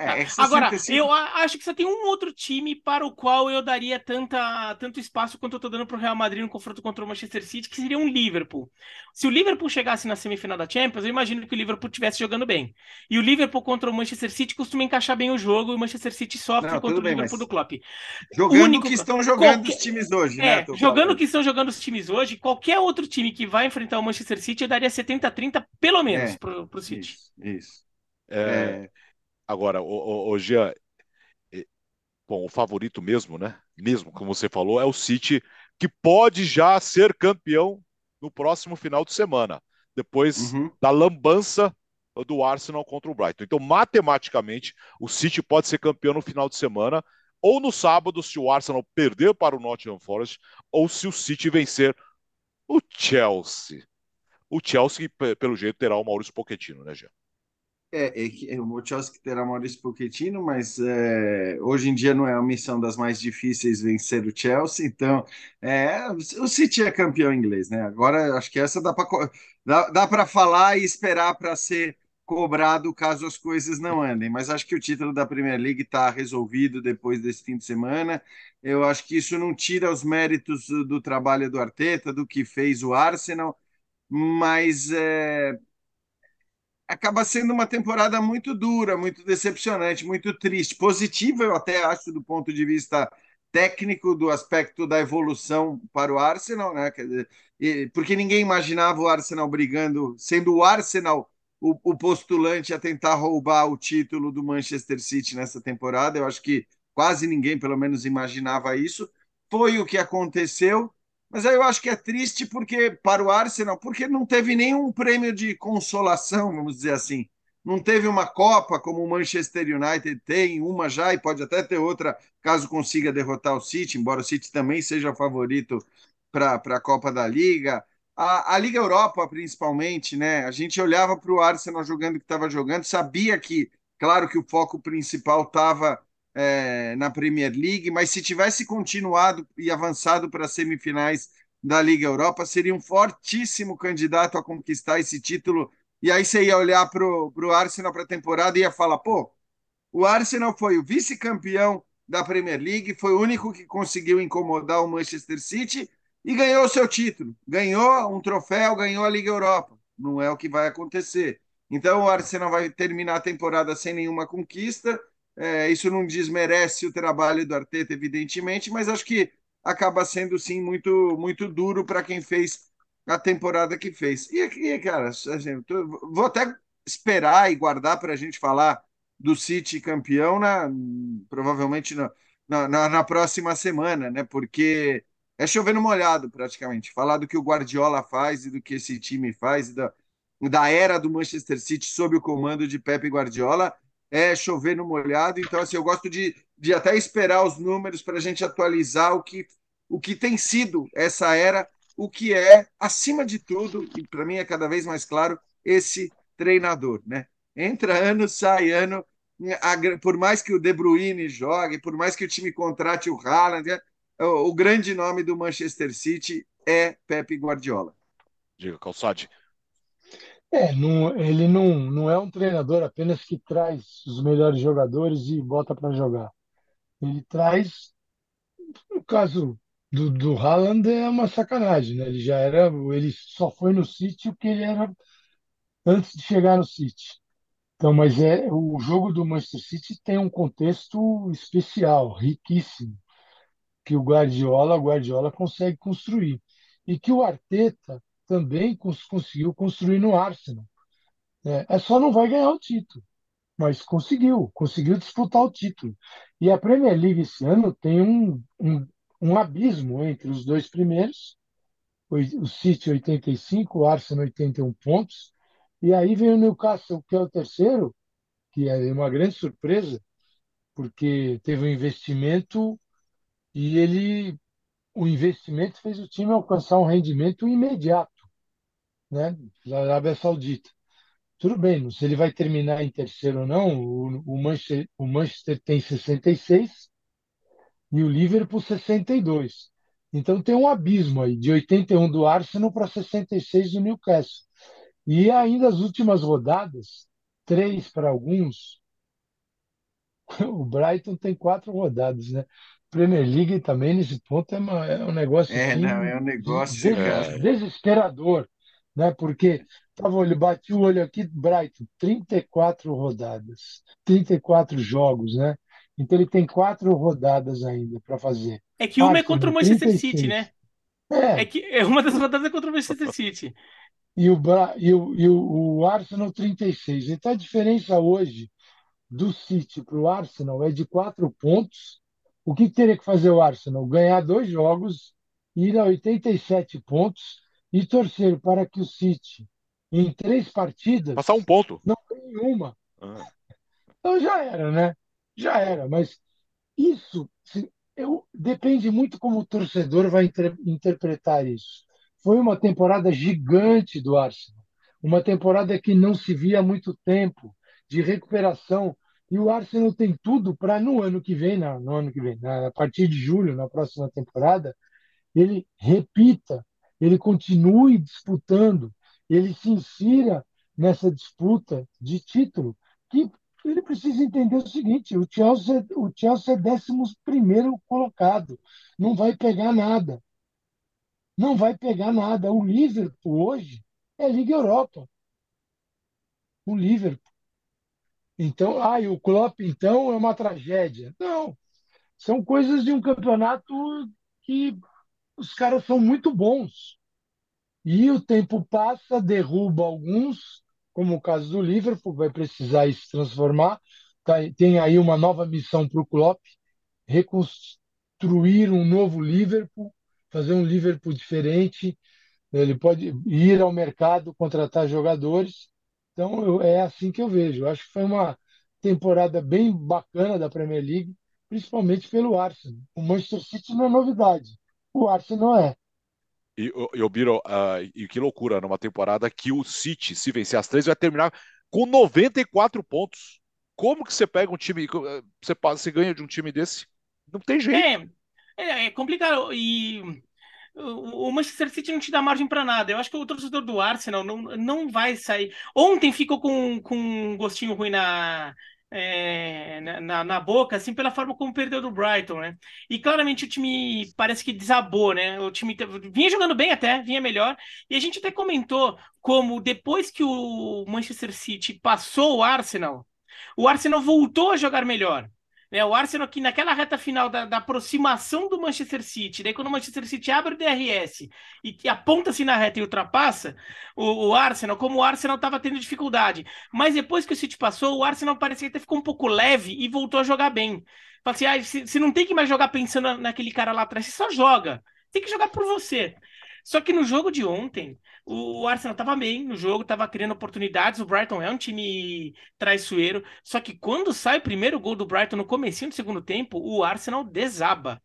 É, é Agora, eu acho que só tem um outro time para o qual eu daria tanta, tanto espaço quanto eu estou dando para o Real Madrid no confronto contra o Manchester City, que seria um Liverpool. Se o Liverpool chegasse na semifinal da Champions, eu imagino que o Liverpool estivesse jogando bem. E o Liverpool contra o Manchester City costuma encaixar bem o jogo e o Manchester City sofre Não, contra o bem, Liverpool do Klopp. Jogando único... que estão jogando qualquer... os times hoje, né? É, jogando que estão jogando os times hoje, qualquer outro time que vai enfrentar o Manchester City, eu daria 70-30 pelo menos é, para o City. Isso. isso. É... Agora, o, o, o Jean, bom, o favorito mesmo, né? Mesmo, como você falou, é o City, que pode já ser campeão no próximo final de semana, depois uhum. da lambança do Arsenal contra o Brighton. Então, matematicamente, o City pode ser campeão no final de semana, ou no sábado, se o Arsenal perder para o Nottingham Forest, ou se o City vencer o Chelsea. O Chelsea, pelo jeito, terá o Maurício Pochettino, né, Jean? É, é, é, o Chelsea terá Maurício Pochettino, mas é, hoje em dia não é a missão das mais difíceis vencer o Chelsea, então é, o City é campeão inglês, né? Agora acho que essa dá para dá, dá para falar e esperar para ser cobrado caso as coisas não andem, mas acho que o título da Premier League está resolvido depois desse fim de semana. Eu acho que isso não tira os méritos do trabalho do Arteta, do que fez o Arsenal, mas é, acaba sendo uma temporada muito dura, muito decepcionante, muito triste. Positiva, eu até acho, do ponto de vista técnico, do aspecto da evolução para o Arsenal, né? Porque ninguém imaginava o Arsenal brigando, sendo o Arsenal o, o postulante a tentar roubar o título do Manchester City nessa temporada. Eu acho que quase ninguém, pelo menos, imaginava isso. Foi o que aconteceu mas aí eu acho que é triste porque para o Arsenal, porque não teve nenhum prêmio de consolação, vamos dizer assim. Não teve uma Copa como o Manchester United tem, uma já, e pode até ter outra, caso consiga derrotar o City, embora o City também seja favorito para a Copa da Liga. A, a, Liga Europa, principalmente, né? A gente olhava para o Arsenal jogando o que estava jogando, sabia que, claro, que o foco principal estava é, na Premier League, mas se tivesse continuado e avançado para as semifinais da Liga Europa, seria um fortíssimo candidato a conquistar esse título. E aí você ia olhar para o Arsenal para a temporada e ia falar: pô, o Arsenal foi o vice-campeão da Premier League, foi o único que conseguiu incomodar o Manchester City e ganhou o seu título. Ganhou um troféu, ganhou a Liga Europa. Não é o que vai acontecer. Então o Arsenal vai terminar a temporada sem nenhuma conquista é, isso não desmerece o trabalho do Arteta, evidentemente, mas acho que acaba sendo sim muito muito duro para quem fez a temporada que fez. E, e cara, assim, vou até esperar e guardar para a gente falar do City campeão na, provavelmente na, na, na, próxima semana, né? Porque é chovendo molhado praticamente. Falar do que o Guardiola faz e do que esse time faz e da, da era do Manchester City sob o comando de Pep Guardiola é chover no molhado. Então, assim, eu gosto de, de até esperar os números para a gente atualizar o que, o que tem sido essa era, o que é, acima de tudo, e para mim é cada vez mais claro, esse treinador, né? Entra ano, sai ano, por mais que o De Bruyne jogue, por mais que o time contrate o Haaland, é, o grande nome do Manchester City é Pepe Guardiola. Diga, Calçade. É, não, ele não, não é um treinador apenas que traz os melhores jogadores e bota para jogar. Ele traz, no caso do, do Haaland, é uma sacanagem, né? Ele já era, ele só foi no City o que ele era antes de chegar no City. Então, mas é o jogo do Manchester City tem um contexto especial, riquíssimo, que o Guardiola, o Guardiola consegue construir e que o Arteta também cons conseguiu construir no Arsenal. É, é, só não vai ganhar o título, mas conseguiu, conseguiu disputar o título. E a Premier League esse ano tem um, um, um abismo entre os dois primeiros, o City 85, o Arsenal 81 pontos, e aí vem o Newcastle, que é o terceiro, que é uma grande surpresa, porque teve um investimento e ele o investimento fez o time alcançar um rendimento imediato, né, da Arábia Saudita. Tudo bem, se ele vai terminar em terceiro ou não, o, o, Manchester, o Manchester tem 66 e o Liverpool 62. Então tem um abismo aí, de 81 do Arsenal para 66 do Newcastle. E ainda as últimas rodadas, três para alguns, o Brighton tem quatro rodadas, né? Premier League também, nesse ponto, é, uma, é um negócio é, assim, não, é um negócio des, é. desesperador, né? Porque tava olho, bati o olho aqui, Brighton, 34 rodadas, 34 jogos, né? Então ele tem quatro rodadas ainda para fazer. É que uma Arsenal, é contra o Manchester 36. City, né? É. é que é uma das rodadas é contra o Manchester City e o, e o, e o, Arsenal 36. Então a diferença hoje do City para o Arsenal é de quatro pontos. O que teria que fazer o Arsenal? Ganhar dois jogos, ir a 87 pontos e torcer para que o City, em três partidas. Passar um ponto. Não tem uma. Ah. Então já era, né? Já era. Mas isso eu, depende muito como o torcedor vai inter, interpretar isso. Foi uma temporada gigante do Arsenal, uma temporada que não se via há muito tempo, de recuperação. E o Arsenal tem tudo para no ano que vem, no ano que vem, a partir de julho, na próxima temporada, ele repita, ele continue disputando, ele se insira nessa disputa de título, que ele precisa entender o seguinte: o Chelsea, o Chelsea é décimo primeiro colocado, não vai pegar nada não vai pegar nada. O Liverpool hoje é Liga Europa. O Liverpool. Então, ah, o Klopp, então, é uma tragédia. Não. São coisas de um campeonato que os caras são muito bons. E o tempo passa, derruba alguns, como o caso do Liverpool, vai precisar se transformar. Tá, tem aí uma nova missão para o Klopp, reconstruir um novo Liverpool, fazer um Liverpool diferente, ele pode ir ao mercado, contratar jogadores. Então, eu, é assim que eu vejo. Eu acho que foi uma temporada bem bacana da Premier League, principalmente pelo Arsenal. O Manchester City não é novidade, o Arsenal é. E, e o Biro, uh, e que loucura, numa temporada que o City, se vencer as três, vai terminar com 94 pontos. Como que você pega um time, você, você ganha de um time desse? Não tem jeito. É, é, é complicado. E o Manchester City não te dá margem para nada. Eu acho que o torcedor do Arsenal não, não vai sair. Ontem ficou com, com um gostinho ruim na, é, na, na, boca, assim, pela forma como perdeu do Brighton, né? E claramente o time parece que desabou, né? O time vinha jogando bem até, vinha melhor. E a gente até comentou como depois que o Manchester City passou o Arsenal, o Arsenal voltou a jogar melhor. Né, o Arsenal aqui naquela reta final da, da, aproximação do Manchester City, daí quando o Manchester City abre o DRS e, aponta-se na reta e ultrapassa, o, o Arsenal, como o Arsenal estava tendo dificuldade. Mas depois que o City passou, o Arsenal parecia que até ficou um pouco leve e voltou a jogar bem. Fala assim, ah, se não tem que mais jogar pensando naquele cara lá atrás, você só joga. Tem que jogar por você. Só que no jogo de ontem, o Arsenal estava bem no jogo, estava criando oportunidades. O Brighton é um time traiçoeiro. Só que quando sai o primeiro gol do Brighton no começo do segundo tempo, o Arsenal desaba.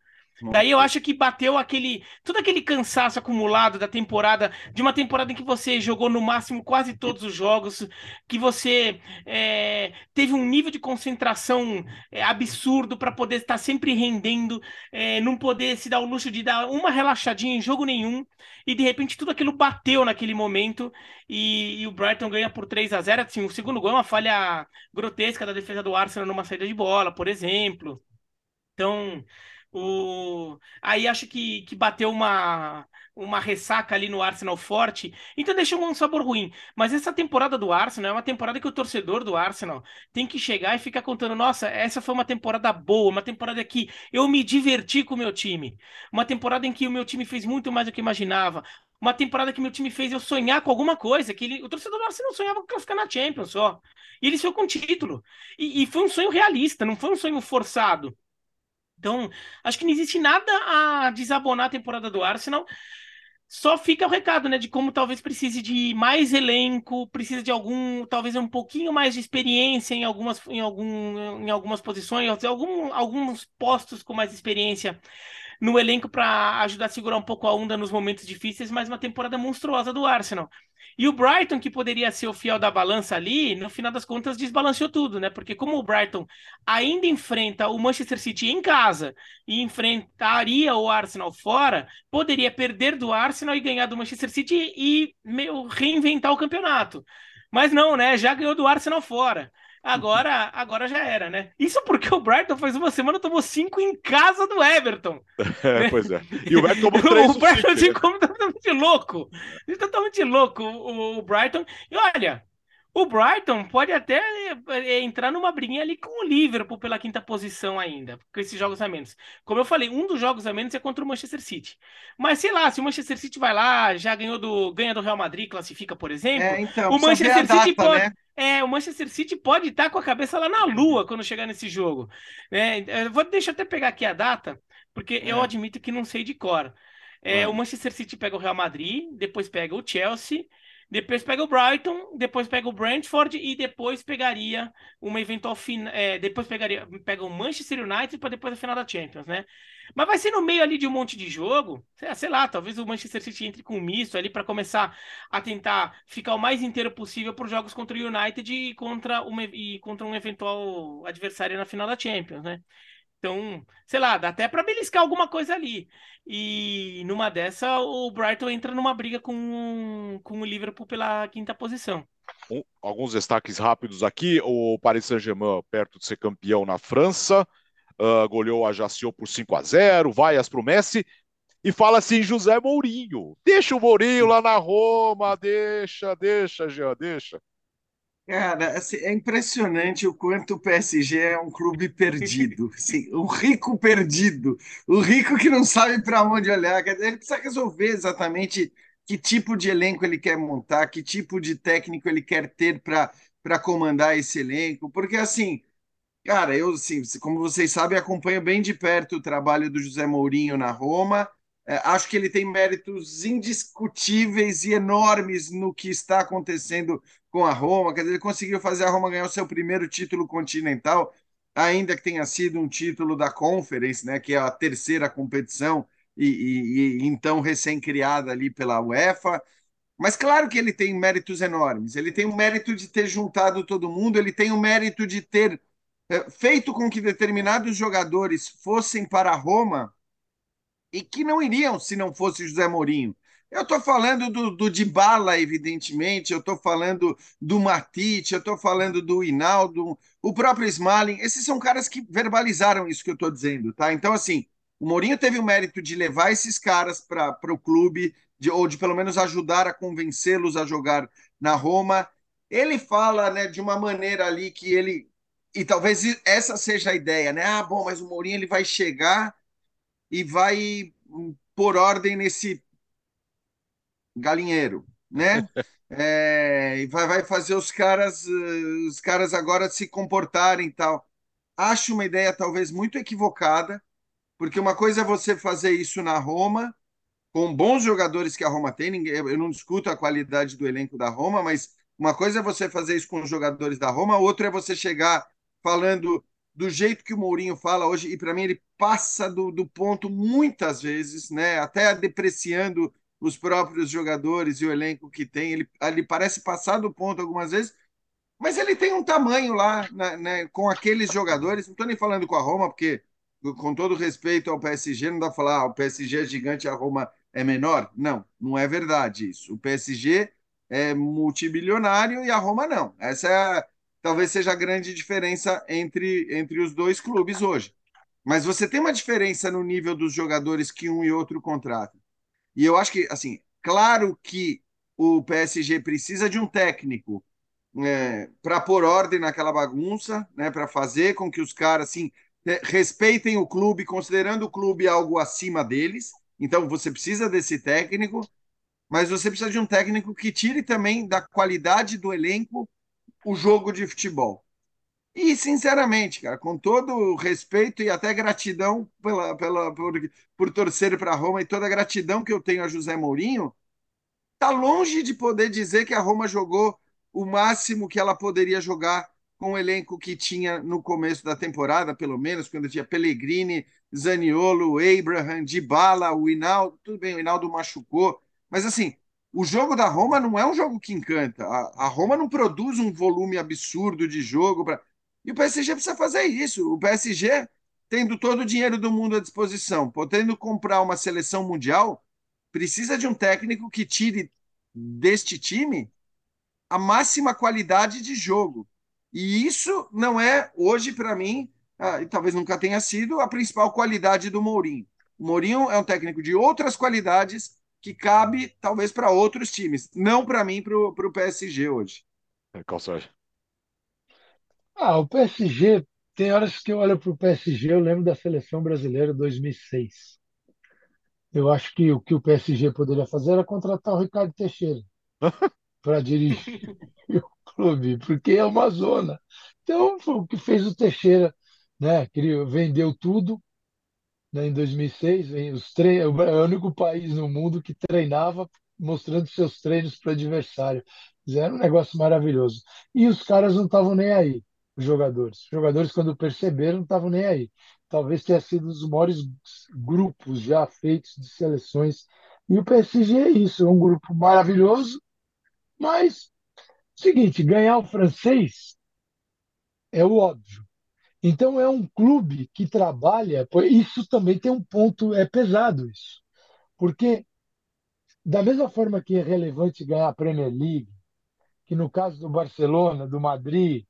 Daí eu acho que bateu aquele. todo aquele cansaço acumulado da temporada, de uma temporada em que você jogou no máximo quase todos os jogos, que você é, teve um nível de concentração é, absurdo para poder estar sempre rendendo, é, não poder se dar o luxo de dar uma relaxadinha em jogo nenhum, e de repente tudo aquilo bateu naquele momento, e, e o Brighton ganha por 3 a 0 assim, O segundo gol é uma falha grotesca da defesa do Arsenal numa saída de bola, por exemplo. Então. O... Aí acho que, que bateu uma, uma ressaca ali no Arsenal forte, então deixou um sabor ruim. Mas essa temporada do Arsenal é uma temporada que o torcedor do Arsenal tem que chegar e ficar contando: nossa, essa foi uma temporada boa, uma temporada que eu me diverti com o meu time, uma temporada em que o meu time fez muito mais do que imaginava. Uma temporada que meu time fez eu sonhar com alguma coisa, que ele, o torcedor do Arsenal sonhava com ficar na Champions só. E ele foi com título. E, e foi um sonho realista, não foi um sonho forçado. Então, acho que não existe nada a desabonar a temporada do Arsenal. Só fica o recado, né, de como talvez precise de mais elenco, precisa de algum, talvez um pouquinho mais de experiência em algumas, em algum, em algumas posições, algum, alguns postos com mais experiência no elenco para ajudar a segurar um pouco a onda nos momentos difíceis, mas uma temporada monstruosa do Arsenal. E o Brighton, que poderia ser o fiel da balança ali, no final das contas desbalanceou tudo, né? Porque como o Brighton ainda enfrenta o Manchester City em casa e enfrentaria o Arsenal fora, poderia perder do Arsenal e ganhar do Manchester City e meio, reinventar o campeonato. Mas não, né? Já ganhou do Arsenal fora. Agora, agora já era, né? Isso porque o Brighton faz uma semana tomou cinco em casa do Everton. É, pois é. E o Brighton tomou três. o Brighton ficou né? totalmente louco. Totalmente louco o, o Brighton. E olha, o Brighton pode até é, entrar numa briguinha ali com o Liverpool pela quinta posição ainda, com esses jogos a menos. Como eu falei, um dos jogos a menos é contra o Manchester City. Mas sei lá, se o Manchester City vai lá, já ganhou do ganha do Real Madrid, classifica, por exemplo, é, então, o Manchester City data, pode, né? É, o Manchester City pode estar com a cabeça lá na lua quando chegar nesse jogo. É, vou deixa eu até pegar aqui a data, porque eu é. admito que não sei de cor. É, o Manchester City pega o Real Madrid, depois pega o Chelsea depois pega o Brighton, depois pega o Brentford e depois pegaria uma eventual final. É, depois pegaria pega o Manchester United para depois a final da Champions, né? Mas vai ser no meio ali de um monte de jogo, sei lá, talvez o Manchester City entre com um misto ali para começar a tentar ficar o mais inteiro possível para os jogos contra o United e contra, uma, e contra um eventual adversário na final da Champions, né? Então, sei lá, dá até para beliscar alguma coisa ali. E numa dessa, o Brighton entra numa briga com, com o Liverpool pela quinta posição. Um, alguns destaques rápidos aqui. O Paris Saint-Germain, perto de ser campeão na França, uh, goleou a Ajaccio por 5 a 0 vaias para o Messi. E fala assim, José Mourinho. Deixa o Mourinho lá na Roma, deixa, deixa, Jean, deixa. Cara, assim, é impressionante o quanto o PSG é um clube perdido, assim, um rico perdido, o rico que não sabe para onde olhar. Ele precisa resolver exatamente que tipo de elenco ele quer montar, que tipo de técnico ele quer ter para para comandar esse elenco, porque assim, cara, eu assim, como vocês sabem, acompanho bem de perto o trabalho do José Mourinho na Roma. É, acho que ele tem méritos indiscutíveis e enormes no que está acontecendo com a Roma. Quer dizer, ele conseguiu fazer a Roma ganhar o seu primeiro título continental, ainda que tenha sido um título da Conference, né, que é a terceira competição e, e, e então recém-criada ali pela UEFA. Mas claro que ele tem méritos enormes. Ele tem o mérito de ter juntado todo mundo, ele tem o mérito de ter é, feito com que determinados jogadores fossem para Roma e que não iriam se não fosse José Mourinho. Eu estou falando do, do Dybala, evidentemente, eu estou falando do Matite, eu estou falando do Hinaldo, o próprio Smalling. Esses são caras que verbalizaram isso que eu estou dizendo, tá? Então, assim, o Mourinho teve o mérito de levar esses caras para o clube, de, ou de pelo menos ajudar a convencê-los a jogar na Roma. Ele fala né, de uma maneira ali que ele. E talvez essa seja a ideia, né? Ah, bom, mas o Mourinho ele vai chegar e vai pôr ordem nesse galinheiro, né? É, e vai, vai fazer os caras, eh, os caras agora se comportarem e tal. Acho uma ideia talvez muito equivocada, porque uma coisa é você fazer isso na Roma, com bons jogadores que a Roma tem, eu não discuto a qualidade do elenco da Roma, mas uma coisa é você fazer isso com os jogadores da Roma, outra é você chegar falando do jeito que o Mourinho fala hoje, e para mim ele passa do, do ponto muitas vezes, né? até depreciando os próprios jogadores e o elenco que tem. Ele, ele parece passar do ponto algumas vezes, mas ele tem um tamanho lá né, né, com aqueles jogadores. Não estou nem falando com a Roma, porque, com todo respeito ao PSG, não dá para falar ah, o PSG é gigante a Roma é menor. Não, não é verdade isso. O PSG é multibilionário e a Roma não. Essa é, talvez seja a grande diferença entre, entre os dois clubes hoje. Mas você tem uma diferença no nível dos jogadores que um e outro contratam. E eu acho que, assim, claro que o PSG precisa de um técnico é, para pôr ordem naquela bagunça, né, para fazer com que os caras assim, respeitem o clube, considerando o clube algo acima deles. Então você precisa desse técnico, mas você precisa de um técnico que tire também da qualidade do elenco o jogo de futebol. E, sinceramente, cara, com todo respeito e até gratidão pela, pela, por, por torcer para Roma e toda a gratidão que eu tenho a José Mourinho, tá longe de poder dizer que a Roma jogou o máximo que ela poderia jogar com o elenco que tinha no começo da temporada, pelo menos, quando tinha Pellegrini, Zaniolo, Abraham, Dybala, o Hinaldo, tudo bem, o Hinaldo machucou, mas assim, o jogo da Roma não é um jogo que encanta. A, a Roma não produz um volume absurdo de jogo. Pra... E o PSG precisa fazer isso. O PSG, tendo todo o dinheiro do mundo à disposição, podendo comprar uma seleção mundial, precisa de um técnico que tire deste time a máxima qualidade de jogo. E isso não é, hoje, para mim, ah, e talvez nunca tenha sido, a principal qualidade do Mourinho. O Mourinho é um técnico de outras qualidades que cabe, talvez, para outros times. Não para mim, para o PSG hoje. É, Ah, o PSG, tem horas que eu olho para o PSG, eu lembro da seleção brasileira 2006. Eu acho que o que o PSG poderia fazer era contratar o Ricardo Teixeira. para dirigir o clube, porque é uma zona. Então, foi o que fez o Teixeira, né? Criou, vendeu tudo né, em 2006. Os tre... É o único país no mundo que treinava mostrando seus treinos para o adversário. Era um negócio maravilhoso. E os caras não estavam nem aí, os jogadores. Os jogadores, quando perceberam, não estavam nem aí. Talvez tenha sido um dos maiores grupos já feitos de seleções. E o PSG é isso, é um grupo maravilhoso, mas, seguinte, ganhar o francês é o óbvio. Então é um clube que trabalha, isso também tem um ponto, é pesado isso. Porque da mesma forma que é relevante ganhar a Premier League, que no caso do Barcelona, do Madrid,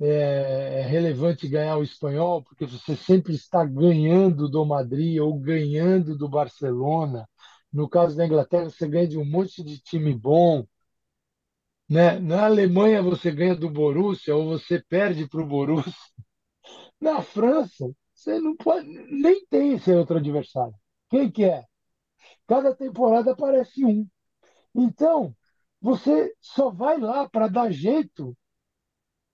é, é relevante ganhar o espanhol, porque você sempre está ganhando do Madrid ou ganhando do Barcelona. No caso da Inglaterra, você ganha de um monte de time bom. Né? Na Alemanha você ganha do Borussia ou você perde para o Borussia. Na França, você não pode, nem tem esse outro adversário. Quem que é? Cada temporada aparece um. Então, você só vai lá para dar jeito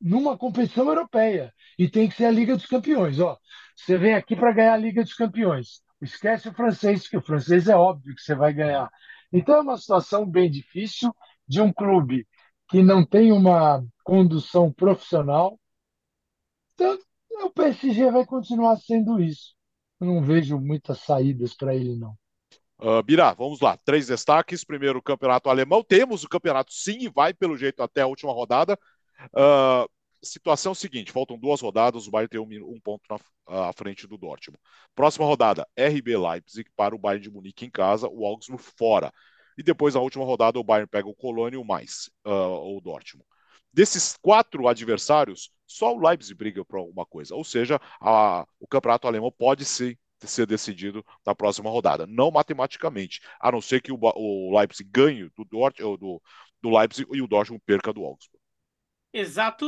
numa competição europeia. E tem que ser a Liga dos Campeões. Ó, você vem aqui para ganhar a Liga dos Campeões. Esquece o francês, que o francês é óbvio que você vai ganhar. Então é uma situação bem difícil de um clube que não tem uma condução profissional. Então, o PSG vai continuar sendo isso. Eu não vejo muitas saídas para ele, não. Uh, Birá, vamos lá. Três destaques. Primeiro, o campeonato alemão. Temos o campeonato sim e vai pelo jeito até a última rodada. Uh, situação seguinte: faltam duas rodadas, o Bayern tem um, um ponto na, à frente do Dortmund. Próxima rodada: RB Leipzig para o Bayern de Munique em casa, o Augsburg fora. E depois, na última rodada, o Bayern pega o Colônia e o mais, uh, o Dortmund. Desses quatro adversários, só o Leipzig briga por alguma coisa. Ou seja, a, o campeonato alemão pode ser, decidido na próxima rodada. Não matematicamente, a não ser que o, o Leipzig ganhe do, Dortmund, do, do Leipzig e o Dortmund perca do Augsburg. Exato,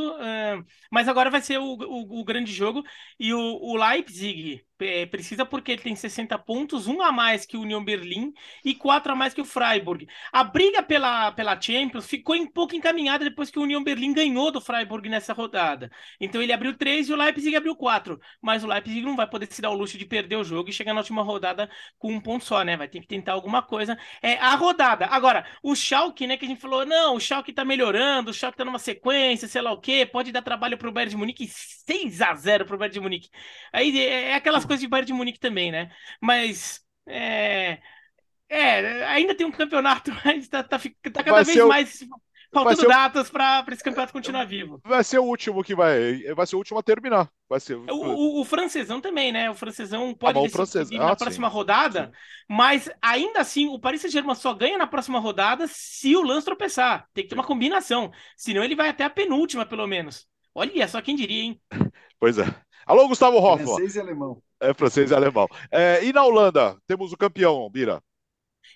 mas agora vai ser o, o, o, grande jogo e o, o Leipzig Precisa porque ele tem 60 pontos, um a mais que o Union Berlim e quatro a mais que o Freiburg. A briga pela, pela Champions ficou um pouco encaminhada depois que o Union Berlim ganhou do Freiburg nessa rodada. Então ele abriu três e o Leipzig abriu quatro. Mas o Leipzig não vai poder se dar o luxo de perder o jogo e chegar na última rodada com um ponto só, né? Vai ter que tentar alguma coisa. É a rodada. Agora, o Schalke, né, que a gente falou, não, o Schalke tá melhorando, o Schalke tá numa sequência, sei lá o quê, pode dar trabalho pro Bayern de Munique, 6 a 0 pro Bayern de Munique. Aí é, é aquelas coisas de Bayern de Munique também, né? Mas é, é ainda tem um campeonato, mas tá, tá, tá cada vez o... mais faltando datas para esse campeonato continuar vivo. Vai ser o último que vai. Vai ser o último a terminar. Vai ser... O, o, o francesão também, né? O francesão pode ah, decidir ah, na próxima rodada, sim. mas ainda assim o Paris Saint-Germain só ganha na próxima rodada se o Lance tropeçar. Tem que ter uma combinação. Senão ele vai até a penúltima, pelo menos. Olha só quem diria, hein? Pois é. Alô, Gustavo Hoffmann. Francês e alemão. É francês e alemão. É, e na Holanda, temos o campeão, Bira.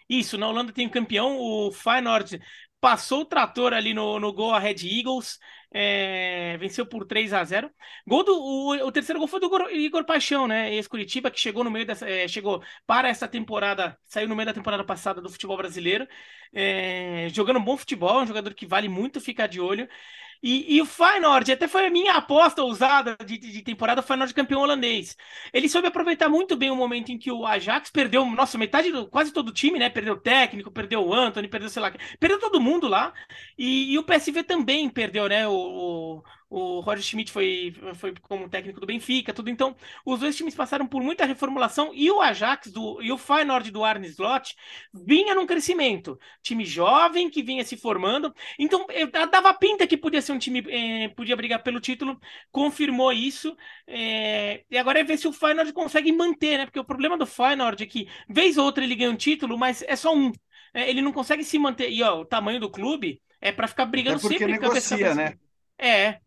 Isso, na Holanda tem o campeão, o Feyenoord passou o trator ali no, no gol a Red Eagles, é, venceu por 3 a 0 Gol do, o, o terceiro gol foi do Igor, Paixão, né? Ex-Curitiba, que chegou no meio dessa. É, chegou para essa temporada, saiu no meio da temporada passada do futebol brasileiro, é, jogando bom futebol, um jogador que vale muito ficar de olho. E, e, o Feyenoord, até foi a minha aposta ousada de, de, temporada, o Feyenoord campeão holandês. Ele soube aproveitar muito bem o momento em que o Ajax perdeu, nossa, metade, quase todo o time, né? Perdeu o técnico, perdeu o Anthony, perdeu, sei lá, perdeu todo mundo lá. E, e o PSV também perdeu, né? O, o Roger Schmidt foi, foi como técnico do Benfica, tudo. Então, os dois times passaram por muita reformulação e o Ajax do, e o Feyenoord do Arne Slot vinha num crescimento. Time jovem que vinha se formando. Então, dava pinta que podia ser um time, eh, podia brigar pelo título, confirmou isso. Eh, e agora é ver se o Feyenoord consegue manter, né? Porque o problema do Feyenoord é que, vez ou outra, ele ganha um título, mas é só um. É, ele não consegue se manter. E ó, o tamanho do clube é para ficar brigando é porque sempre. Negocia, né? É,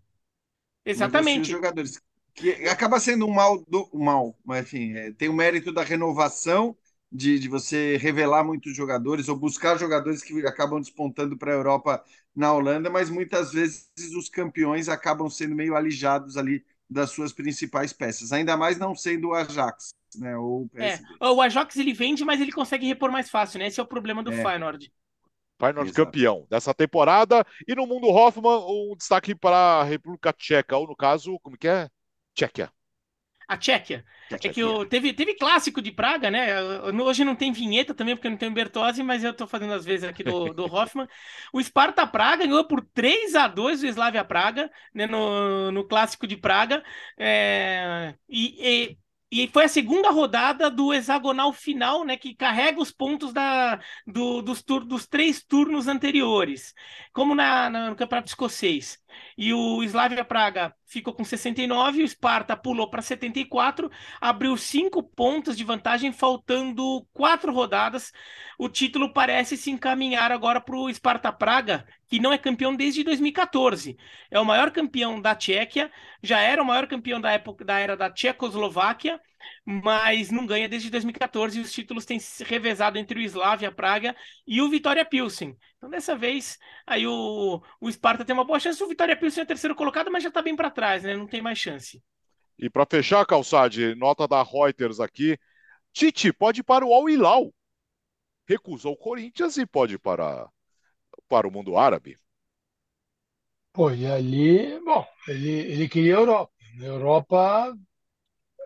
Exatamente. jogadores. Que acaba sendo um mal do mal, mas enfim, é, tem o mérito da renovação, de, de você revelar muitos jogadores ou buscar jogadores que acabam despontando para a Europa na Holanda, mas muitas vezes os campeões acabam sendo meio alijados ali das suas principais peças, ainda mais não sendo o Ajax, né? Ou o, é, o Ajax ele vende, mas ele consegue repor mais fácil, né? Esse é o problema do é. Feyenoord. Feyenoord Exato. campeão dessa temporada. E no mundo Hoffman, um destaque para a República Tcheca, ou no caso, como que é? Tchequia. A Tchequia. É que o, teve, teve clássico de Praga, né? Hoje não tem vinheta também, porque não tem Bertozzi, mas eu estou fazendo às vezes aqui do, do Hoffman. O Sparta Praga ganhou por 3 a 2 o Slavia Praga, né? no, no clássico de Praga. É, e, e e foi a segunda rodada do hexagonal final, né, que carrega os pontos da, do, dos, tur, dos três turnos anteriores, como na, na, no Campeonato Escocês. E o Slavia Praga ficou com 69, o Sparta pulou para 74, abriu cinco pontos de vantagem, faltando quatro rodadas. O título parece se encaminhar agora para o Sparta Praga, que não é campeão desde 2014. É o maior campeão da Tchequia, já era o maior campeão da época da era da Tchecoslováquia, mas não ganha desde 2014 e os títulos têm se revezado entre o Slavia Praga e o Vitória Pilsen. Então dessa vez aí o, o Sparta tem uma boa chance, o Vitória Pilsen é terceiro colocado, mas já está bem para trás, né? Não tem mais chance. E para fechar, Calçade, nota da Reuters aqui, Tite pode ir para o Al Hilal. Recusou o Corinthians e pode ir para, para o mundo árabe. Pô, e ali, bom, ele, ele queria a Europa. Na Europa,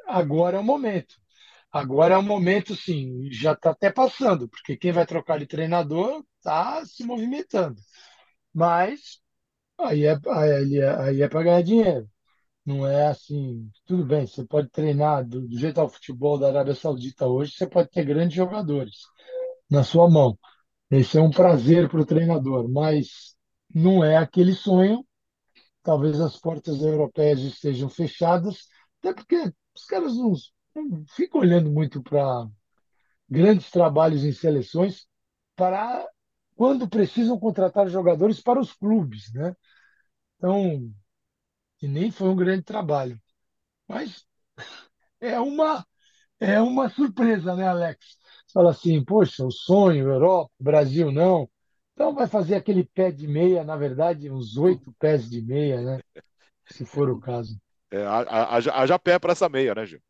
agora é o momento. Agora é o momento, sim, já está até passando, porque quem vai trocar de treinador está se movimentando. Mas aí é, aí é, aí é para ganhar dinheiro. Não é assim, tudo bem, você pode treinar do, do jeito ao futebol da Arábia Saudita hoje, você pode ter grandes jogadores na sua mão. Esse é um prazer para o treinador, mas não é aquele sonho. Talvez as portas europeias estejam fechadas, até porque os caras não, não ficam olhando muito para grandes trabalhos em seleções para quando precisam contratar jogadores para os clubes, né? Então, e nem foi um grande trabalho. Mas é uma é uma surpresa, né, Alex? Você fala assim, poxa, o sonho, Europa, Brasil não. Então vai fazer aquele pé de meia, na verdade, uns oito pés de meia, né? Se for o caso. É, haja, pé para essa meia, né, Gil?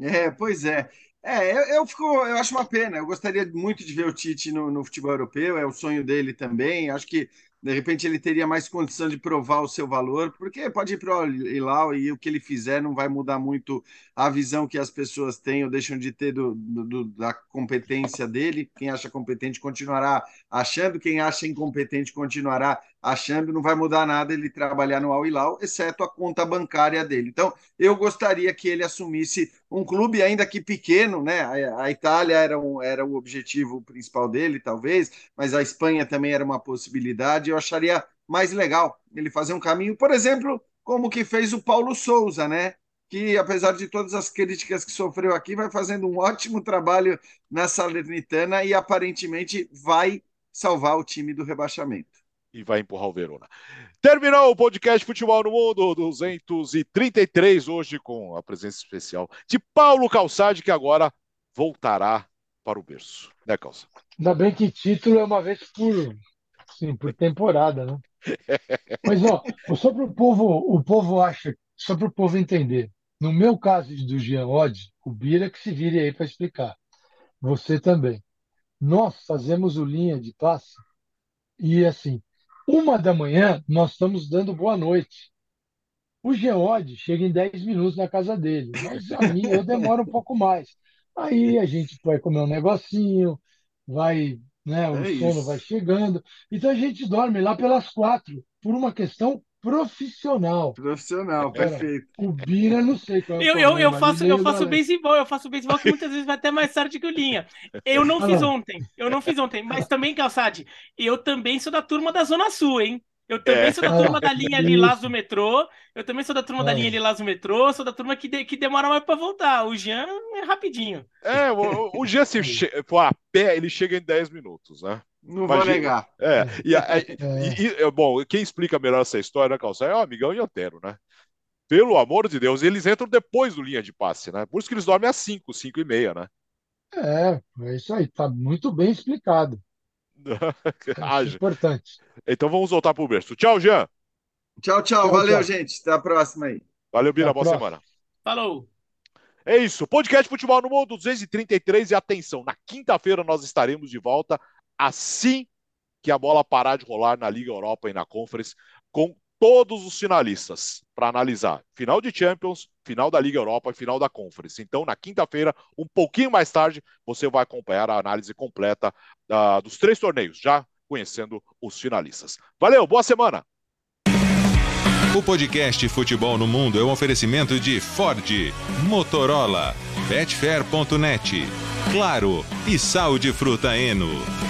É, pois é. É, eu, eu, fico, eu acho uma pena. Eu gostaria muito de ver o Tite no, no futebol europeu, é o sonho dele também. Acho que de repente ele teria mais condição de provar o seu valor, porque pode ir para o Hilal e o que ele fizer não vai mudar muito a visão que as pessoas têm ou deixam de ter do, do, da competência dele. Quem acha competente continuará achando, quem acha incompetente continuará achando, não vai mudar nada ele trabalhar no Al Hilal, exceto a conta bancária dele. Então, eu gostaria que ele assumisse um clube, ainda que pequeno, né? A, Itália era, um, era o objetivo principal dele, talvez, mas a Espanha também era uma possibilidade. Eu acharia mais legal ele fazer um caminho, por exemplo, como que fez o Paulo Souza, né? que, apesar de todas as críticas que sofreu aqui, vai fazendo um ótimo trabalho na Salernitana e aparentemente vai salvar o time do rebaixamento e vai empurrar o Verona. Terminou o podcast Futebol no Mundo 233, hoje com a presença especial de Paulo Calçade, que agora voltará para o berço. Né, Calça? Ainda bem que título é uma vez por, sim, por temporada, né? Mas, ó, só para o povo, o povo acha, só para o povo entender. No meu caso do Jean Odd, o Bira que se vire aí para explicar. Você também. Nós fazemos o linha de passe e assim, uma da manhã, nós estamos dando boa noite. O Geode chega em 10 minutos na casa dele, mas a mim eu demoro um pouco mais. Aí a gente vai comer um negocinho, vai, né, o É sono isso. vai chegando. Então a gente dorme lá pelas quatro, por uma questão profissional. Profissional, perfeito. o Bira, não sei qual é o Eu, eu, eu problema ali faço, eu faço beisebol, eu faço beisebol que muitas vezes vai até mais tarde que o Linha. Eu não Ah, fiz não. ontem, eu não fiz ontem, mas também, Calçade, eu também sou da turma da Zona Sul, hein? Eu também É. sou da Ah, turma da linha Lilás isso. do metrô, eu também sou da turma da Ah. linha Lilás do metrô, sou da turma que, de- que demora mais pra voltar. O Jean é rapidinho. É, o, o Jean se for a pé, ele chega em 10 minutos, né? Não vou Imagina. negar. É, e, e- É. e- e- bom, quem explica melhor essa história, né, Calça, é o amigão e Antero, né? Pelo amor de Deus, eles entram depois do linha de passe, né? Por isso que eles dormem às 5, 5 e meia, né? É, é isso aí, tá muito bem explicado. Acho Haja. importante. Então vamos voltar pro berço. Tchau, Jean. Tchau, tchau. Tchau, Valeu, tchau. gente. Até a próxima aí. Valeu, Bira. Boa próxima. semana. Falou. É isso. Podcast Futebol no Mundo 233. E atenção, na quinta-feira nós estaremos de volta assim que a bola parar de rolar na Liga Europa e na Conference com todos os finalistas para analisar final de Champions, final da Liga Europa e final da Conference. Então, na quinta-feira, um pouquinho mais tarde, você vai acompanhar a análise completa ah, dos três torneios, já conhecendo os finalistas. Valeu, boa semana! O podcast Futebol no Mundo é um oferecimento de Ford, Motorola, Betfair.net, Claro e Sal de Fruta Eno.